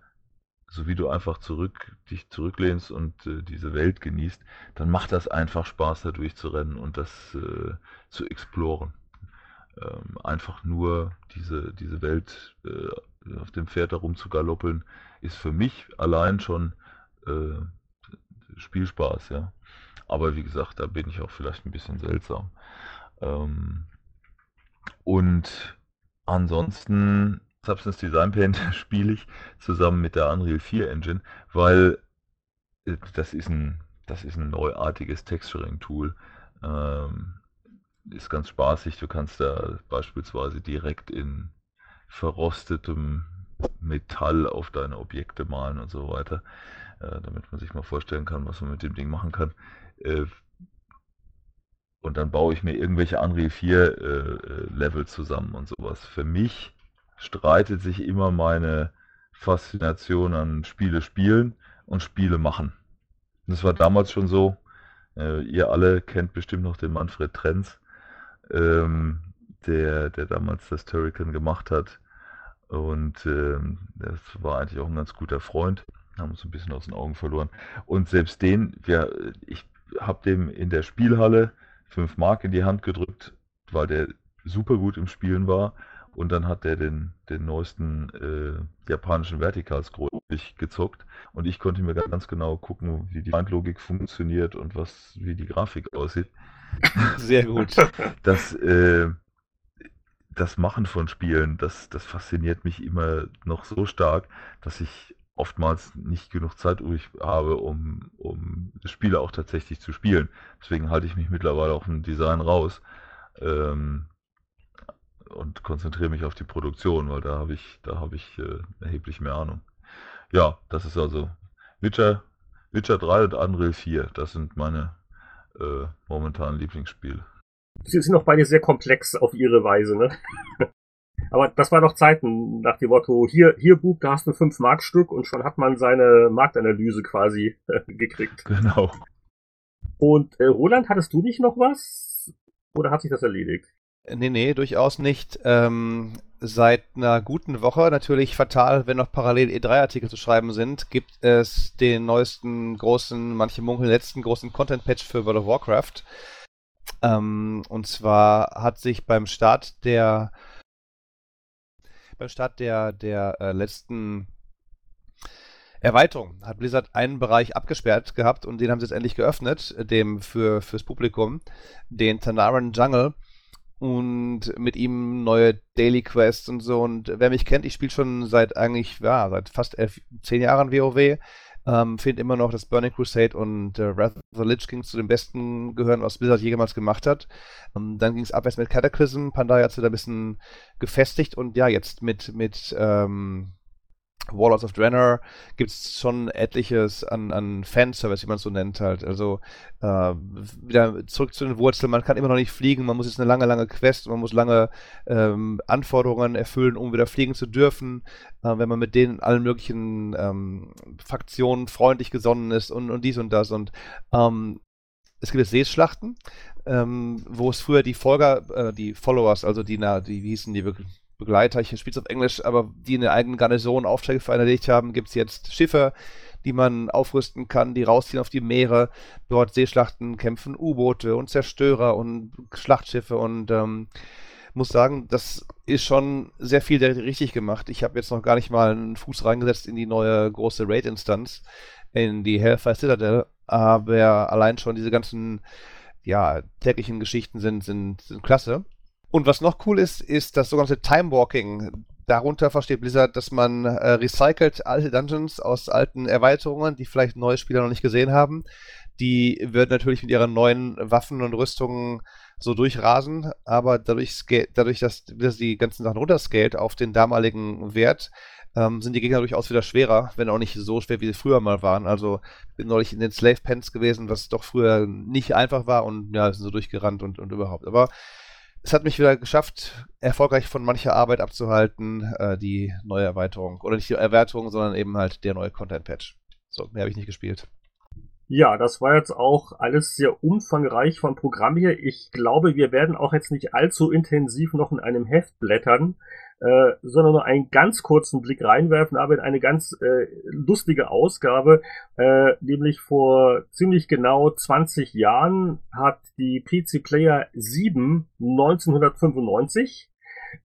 so wie du einfach zurück, dich zurücklehnst und äh, diese Welt genießt, dann macht das einfach Spaß, da durchzurennen und das äh, zu exploren. Ähm, einfach nur diese, diese Welt äh, auf dem Pferd herumzugaloppeln, ist für mich allein schon äh, Spielspaß, ja. Aber wie gesagt, da bin ich auch vielleicht ein bisschen seltsam. Ähm, und ansonsten Substance Design Paint spiele ich zusammen mit der Unreal 4 Engine, weil äh, das ist ein, das ist ein neuartiges Texturing-Tool. Ähm, ist ganz spaßig. Du kannst da beispielsweise direkt in verrostetem Metall auf deine Objekte malen und so weiter, äh, damit man sich mal vorstellen kann, was man mit dem Ding machen kann. Äh, und dann baue ich mir irgendwelche Unreal 4 äh, äh, Level zusammen und sowas. Für mich streitet sich immer meine Faszination an Spiele spielen und Spiele machen. Das war damals schon so. Äh, ihr alle kennt bestimmt noch den Manfred Trenz, ähm, der, der damals das Turrican gemacht hat. Und ähm, das war eigentlich auch ein ganz guter Freund. Haben uns ein bisschen aus den Augen verloren. Und selbst den, wir, ich habe dem in der Spielhalle 5 Mark in die Hand gedrückt, weil der super gut im Spielen war. Und dann hat der den, den neuesten äh, japanischen Vertical-Scroll gezockt. Und ich konnte mir ganz genau gucken, wie die Feindlogik funktioniert und was, wie die Grafik aussieht. Sehr gut. Das, äh, das Machen von Spielen, das, das fasziniert mich immer noch so stark, dass ich oftmals nicht genug Zeit übrig habe, um, um Spiele auch tatsächlich zu spielen. Deswegen halte ich mich mittlerweile auf dem Design raus ähm, und konzentriere mich auf die Produktion, weil da habe ich, da habe ich äh, erheblich mehr Ahnung. Ja, das ist also Witcher, Witcher 3 und Unreal 4. Das sind meine äh, momentanen Lieblingsspiele. Sie sind auch beide sehr komplex auf ihre Weise, ne? Aber das war doch Zeiten nach dem Motto, hier, hier Bub, da hast du fünf Markstück und schon hat man seine Marktanalyse quasi äh, gekriegt. Genau. Und äh, Roland, hattest du nicht noch was? Oder hat sich das erledigt? Nee, nee, durchaus nicht. Ähm, seit einer guten Woche, natürlich fatal, wenn noch parallel E3-Artikel zu schreiben sind, gibt es den neuesten großen, manche munkeln letzten großen Content-Patch für World of Warcraft. Ähm, und zwar hat sich beim Start der beim Start der, der äh, letzten Erweiterung hat Blizzard einen Bereich abgesperrt gehabt und den haben sie jetzt endlich geöffnet, dem für fürs Publikum, den Tanaran Jungle und mit ihm neue Daily Quests und so. Und wer mich kennt, ich spiele schon seit eigentlich, ja, seit fast elf, zehn Jahren WoW. Ähm, Finde immer noch, dass Burning Crusade und äh, Wrath of the Lich King zu den besten gehören, was Blizzard jemals gemacht hat. Ähm, dann ging es abwärts mit Cataclysm. Pandaria hat sich da ein bisschen gefestigt und ja, jetzt mit, mit ähm, Warlords of Draenor gibt es schon etliches an, an Fanservice, wie man es so nennt halt. Also äh, wieder zurück zu den Wurzeln, man kann immer noch nicht fliegen, man muss jetzt eine lange, lange Quest, man muss lange ähm, Anforderungen erfüllen, um wieder fliegen zu dürfen. Äh, wenn man mit denen allen möglichen ähm, Faktionen freundlich gesonnen ist und, und dies und das. Und ähm, es gibt jetzt Seeschlachten, ähm, wo es früher die Folger, äh, die Followers, also die, na, die, wie hießen die wirklich, Begleiter, ich spiele es auf Englisch, aber die in der eigenen Garnison Aufträge verinnerlicht haben, gibt es jetzt Schiffe, die man aufrüsten kann, die rausziehen auf die Meere, dort Seeschlachten kämpfen, U-Boote und Zerstörer und Schlachtschiffe und ähm, muss sagen, das ist schon sehr viel richtig gemacht. Ich habe jetzt noch gar nicht mal einen Fuß reingesetzt in die neue große Raid-Instanz, in die Hellfire Citadel, aber allein schon diese ganzen ja, täglichen Geschichten sind, sind, sind klasse. Und was noch cool ist, ist das sogenannte Time Walking. Darunter versteht Blizzard, dass man äh, recycelt alte Dungeons aus alten Erweiterungen, die vielleicht neue Spieler noch nicht gesehen haben. Die werden natürlich mit ihren neuen Waffen und Rüstungen so durchrasen, aber dadurch, dadurch dass Blizzard die ganzen Sachen runterscalt auf den damaligen Wert, ähm, sind die Gegner durchaus wieder schwerer, wenn auch nicht so schwer, wie sie früher mal waren. Also bin neulich in den Slave Pens gewesen, was doch früher nicht einfach war und ja, sind so durchgerannt und, und überhaupt. Aber es hat mich wieder geschafft, erfolgreich von mancher Arbeit abzuhalten, äh, die neue Erweiterung. Oder nicht die Erweiterung, sondern eben halt der neue Content-Patch. So, mehr habe ich nicht gespielt. Ja, das war jetzt auch alles sehr umfangreich vom Programm hier. Ich glaube, wir werden auch jetzt nicht allzu intensiv noch in einem Heft blättern, äh, sondern nur einen ganz kurzen Blick reinwerfen, aber in eine ganz äh, lustige Ausgabe, äh, nämlich vor ziemlich genau 20 Jahren hat die PC Player 7 1995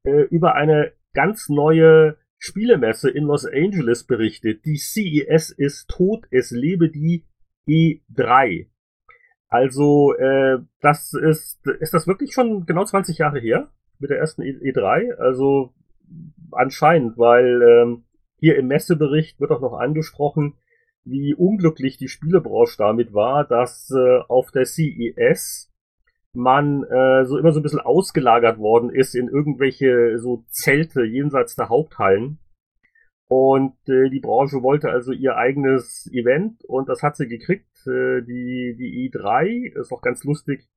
äh, über eine ganz neue Spielemesse in Los Angeles berichtet. Die CES ist tot, es lebe die E3. Also, äh, das ist, ist das wirklich schon genau 20 Jahre her mit der ersten E3? Also, anscheinend, weil ähm, hier im Messebericht wird auch noch angesprochen, wie unglücklich die Spielebranche damit war, dass äh, auf der CES man äh, so immer so ein bisschen ausgelagert worden ist in irgendwelche so Zelte jenseits der Haupthallen. Und äh, die Branche wollte also ihr eigenes Event und das hat sie gekriegt. Äh, die, die E3 ist auch ganz lustig.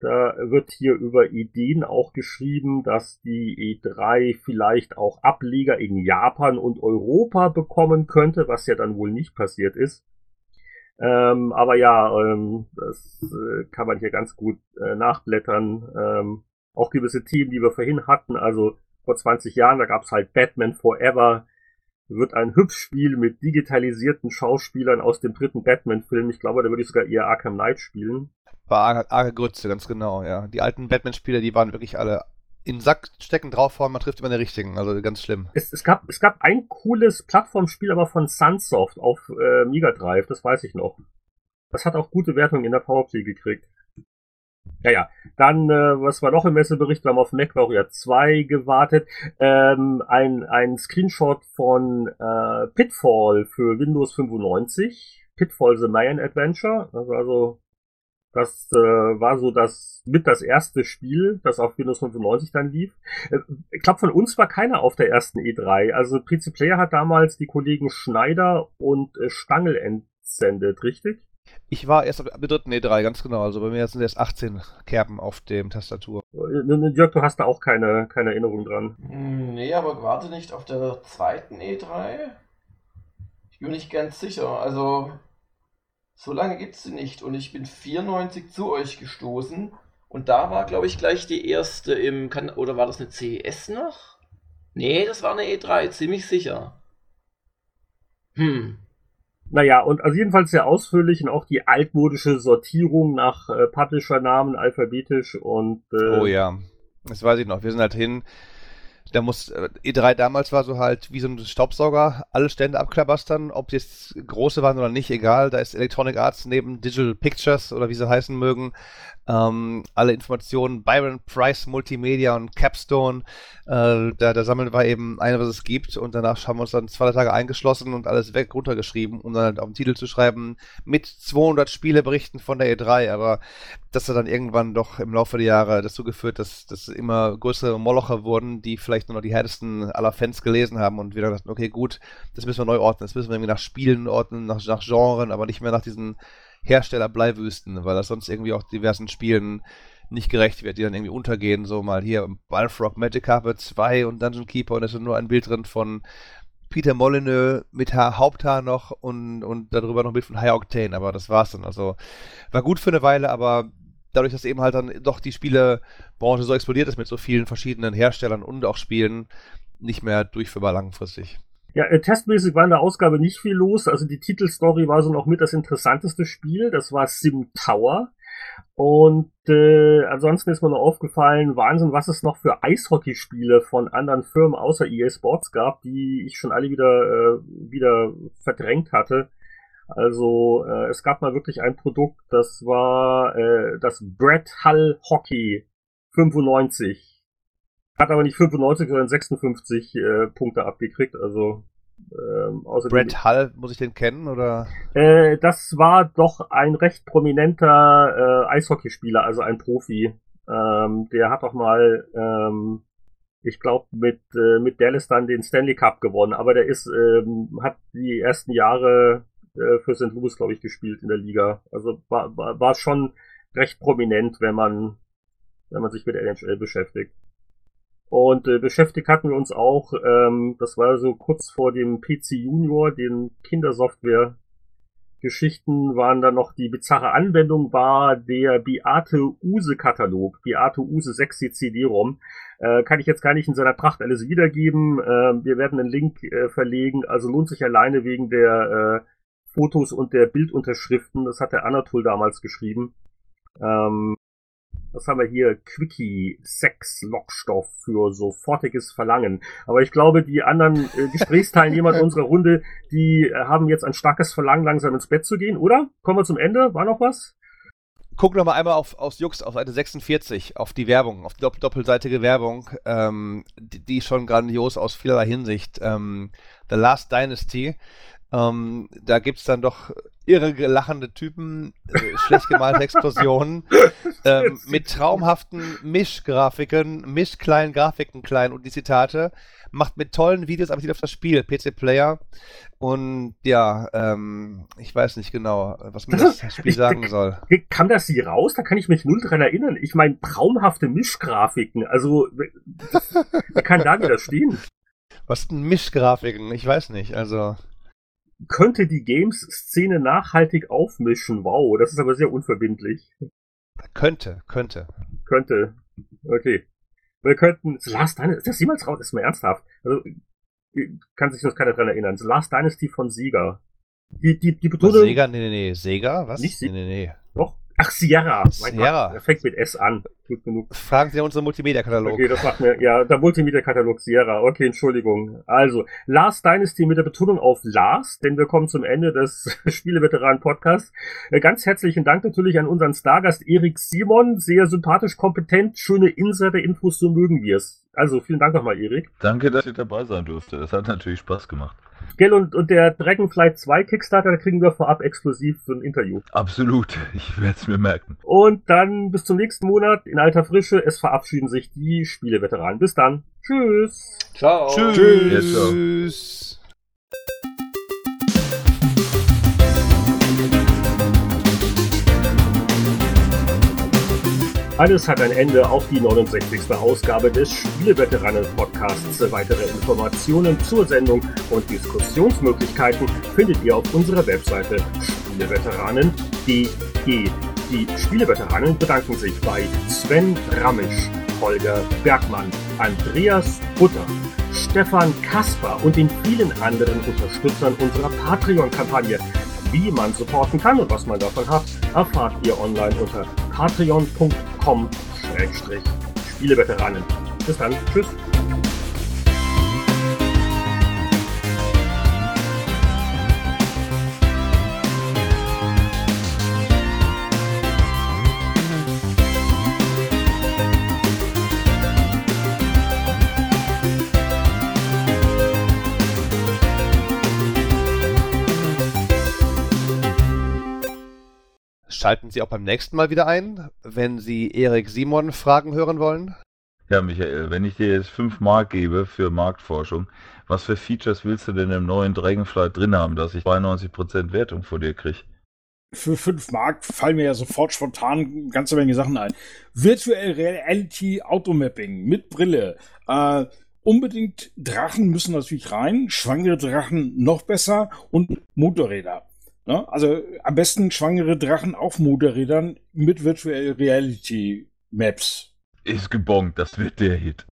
Da wird hier über Ideen auch geschrieben, dass die E3 vielleicht auch Ableger in Japan und Europa bekommen könnte, was ja dann wohl nicht passiert ist. Ähm, aber ja, ähm, das äh, kann man hier ganz gut äh, nachblättern. Ähm, auch gewisse Themen, die wir vorhin hatten, also vor 20 Jahren, da gab's halt Batman Forever, wird ein Hübschspiel mit digitalisierten Schauspielern aus dem dritten Batman-Film. Ich glaube, da würde ich sogar eher Arkham Knight spielen. War arge, arge Grütze, ganz genau, ja. Die alten Batman-Spiele, die waren wirklich alle in Sack stecken draufhauen, man trifft immer den richtigen, also ganz schlimm. Es, es, gab, es gab ein cooles Plattformspiel, aber von Sunsoft auf äh, Mega Drive, das weiß ich noch. Das hat auch gute Wertungen in der Powerplay gekriegt. Ja, ja. Dann, äh, was war noch im Messebericht? Wir haben auf Mac Warrior 2 gewartet. Ähm, ein, ein Screenshot von äh, Pitfall für Windows 95. Pitfall The Mayan Adventure. Also, also das äh, war so das mit das erste Spiel, das auf Windows 95 dann lief. Äh, ich glaube, von uns war keiner auf der ersten E3. Also PC Player hat damals die Kollegen Schneider und äh, Stangl entsendet, richtig? Ich war erst ab der dritten E3, ganz genau. Also bei mir sind erst 18 Kerben auf dem Tastatur. Äh, Jörg, du hast da auch keine, keine Erinnerung dran. Hm, nee, aber warte nicht auf der zweiten E3? Ich bin nicht ganz sicher. Also so lange gibt es sie nicht. Und ich bin 94 zu euch gestoßen. Und da war, glaube ich, gleich die erste im. Kan oder war das eine CES noch? Nee, das war eine E3, ziemlich sicher. Hm. Naja, und also jedenfalls sehr ausführlich und auch die altmodische Sortierung nach äh, Publisher-Namen alphabetisch und. Äh, oh ja, das weiß ich noch. Wir sind halt hin da muss äh, E3 damals war so halt wie so ein Staubsauger alle Stände abklabastern, ob die jetzt große waren oder nicht, egal. Da ist Electronic Arts neben Digital Pictures oder wie sie heißen mögen. Ähm, alle Informationen, Byron Price Multimedia und Capstone, äh, da, da sammeln wir eben eine, was es gibt und danach haben wir uns dann zwei Tage eingeschlossen und alles weg runtergeschrieben, um dann halt auf den Titel zu schreiben mit 200 Spieleberichten von der E3, aber das hat dann irgendwann doch im Laufe der Jahre dazu geführt, dass das immer größere Molocher wurden, die vielleicht nur noch die härtesten aller Fans gelesen haben und wieder dachten, okay, gut, das müssen wir neu ordnen, das müssen wir irgendwie nach Spielen ordnen, nach, nach Genren, aber nicht mehr nach diesen Hersteller-Bleiwüsten, weil das sonst irgendwie auch diversen Spielen nicht gerecht wird, die dann irgendwie untergehen, so mal hier Balfrog Magic Carpet 2 und Dungeon Keeper und da ist nur ein Bild drin von Peter Molyneux mit Haar, Haupthaar noch und, und darüber noch ein Bild von High Octane, aber das war's dann. Also war gut für eine Weile, aber dadurch, dass eben halt dann doch die Spielebranche so explodiert ist mit so vielen verschiedenen Herstellern und auch Spielen, nicht mehr durchführbar langfristig. Ja, äh, testmäßig war in der Ausgabe nicht viel los. Also die Titelstory war so noch mit das interessanteste Spiel. Das war Sim Tower. Und äh, ansonsten ist mir noch aufgefallen, Wahnsinn, was es noch für Eishockeyspiele von anderen Firmen außer EA Sports gab, die ich schon alle wieder, äh, wieder verdrängt hatte. Also äh, es gab mal wirklich ein Produkt, das war äh, das Brett Hull Hockey 95. Hat aber nicht 95, sondern 56 äh, Punkte abgekriegt. Also ähm, Brett Hull, muss ich den kennen oder? Äh, das war doch ein recht prominenter äh, Eishockeyspieler, also ein Profi. Ähm, der hat auch mal, ähm, ich glaube, mit äh, mit Dallas dann den Stanley Cup gewonnen. Aber der ist ähm, hat die ersten Jahre äh, für St. Louis, glaube ich, gespielt in der Liga. Also war, war, war schon recht prominent, wenn man wenn man sich mit NHL beschäftigt. Und äh, beschäftigt hatten wir uns auch, ähm, das war so kurz vor dem PC Junior, den Kindersoftware Geschichten waren dann noch die bizarre Anwendung war der Beate Use Katalog, Beate Use 6 CD-ROM. Äh, kann ich jetzt gar nicht in seiner Pracht alles wiedergeben. Äh, wir werden einen Link äh, verlegen, also lohnt sich alleine wegen der äh, Fotos und der Bildunterschriften. Das hat der Anatol damals geschrieben. Ähm, was haben wir hier? Quickie, Sex, Lockstoff für sofortiges Verlangen. Aber ich glaube, die anderen äh, Gesprächsteilnehmer unserer Runde, die äh, haben jetzt ein starkes Verlangen, langsam ins Bett zu gehen, oder? Kommen wir zum Ende? War noch was? Guck noch mal einmal auf, aus Jux auf Seite 46, auf die Werbung, auf die dopp doppelseitige Werbung, ähm, die, die schon grandios aus vielerlei Hinsicht. Ähm, The Last Dynasty ähm, da gibt's dann doch irre lachende Typen, äh, schlecht gemalte Explosionen, ähm, mit traumhaften Mischgrafiken, mischkleinen Grafiken klein und die Zitate, macht mit tollen Videos aber auf das Spiel, PC Player. Und ja, ähm, ich weiß nicht genau, was mir das, das Spiel sagen soll. Kam das hier raus? Da kann ich mich null dran erinnern. Ich meine, traumhafte Mischgrafiken. Also, wer kann da wieder stehen? Was sind Mischgrafiken? Ich weiß nicht, also könnte die Games-Szene nachhaltig aufmischen. Wow, das ist aber sehr unverbindlich. Könnte, könnte. Könnte. Okay. Wir könnten. The Last Dynasty, ist das jemals raus? Ist mal ernsthaft. Also, kann sich das keiner dran erinnern. The Last Dynasty von Sega. Die, die, die Betonung. Sega? Nee, nee, nee. Sega? Was? Nicht Sega? Nee, nee, nee. Ach, Sierra. Sierra. Er fängt mit S an. Gut genug. Fragen Sie unseren Multimedia-Katalog. Okay, das macht mir, ja, der Multimedia-Katalog Sierra. Okay, Entschuldigung. Also, Last Dynasty mit der Betonung auf Last, denn wir kommen zum Ende des Spieleveteranen-Podcasts. Äh, Ganz herzlichen Dank natürlich an unseren Stargast Erik Simon. Sehr sympathisch, kompetent, schöne Insider-Infos, so mögen wir es. Also, vielen Dank nochmal, Erik. Danke, dass ich dabei sein durfte. Das hat natürlich Spaß gemacht. Gell, und, und der Dragonflight 2 Kickstarter, da kriegen wir vorab exklusiv so ein Interview. Absolut. Ich werde es mir merken. Und dann bis zum nächsten Monat in alter Frische. Es verabschieden sich die Spieleveteranen. Bis dann. Tschüss. Ciao. Tschüss. Alles hat ein Ende auf die 69. Ausgabe des Spieleveteranen-Podcasts. Weitere Informationen zur Sendung und Diskussionsmöglichkeiten findet ihr auf unserer Webseite spieleveteranen.de. Die Spieleveteranen bedanken sich bei Sven Ramisch, Holger Bergmann, Andreas Butter, Stefan Kasper und den vielen anderen Unterstützern unserer Patreon-Kampagne. Wie man supporten kann und was man davon hat, erfahrt ihr online unter patreon.com-spieleveteranen. Bis dann. Tschüss. Schalten Sie auch beim nächsten Mal wieder ein, wenn Sie Erik Simon Fragen hören wollen. Ja, Michael, wenn ich dir jetzt 5 Mark gebe für Marktforschung, was für Features willst du denn im neuen Dragonflight drin haben, dass ich 92% Wertung vor dir kriege? Für 5 Mark fallen mir ja sofort spontan eine ganze Menge Sachen ein. Virtual Reality Automapping mit Brille. Äh, unbedingt Drachen müssen natürlich rein, schwangere Drachen noch besser und Motorräder. Ne? Also am besten schwangere Drachen auf Motorrädern mit Virtual Reality Maps. Ist gebongt, das wird der Hit.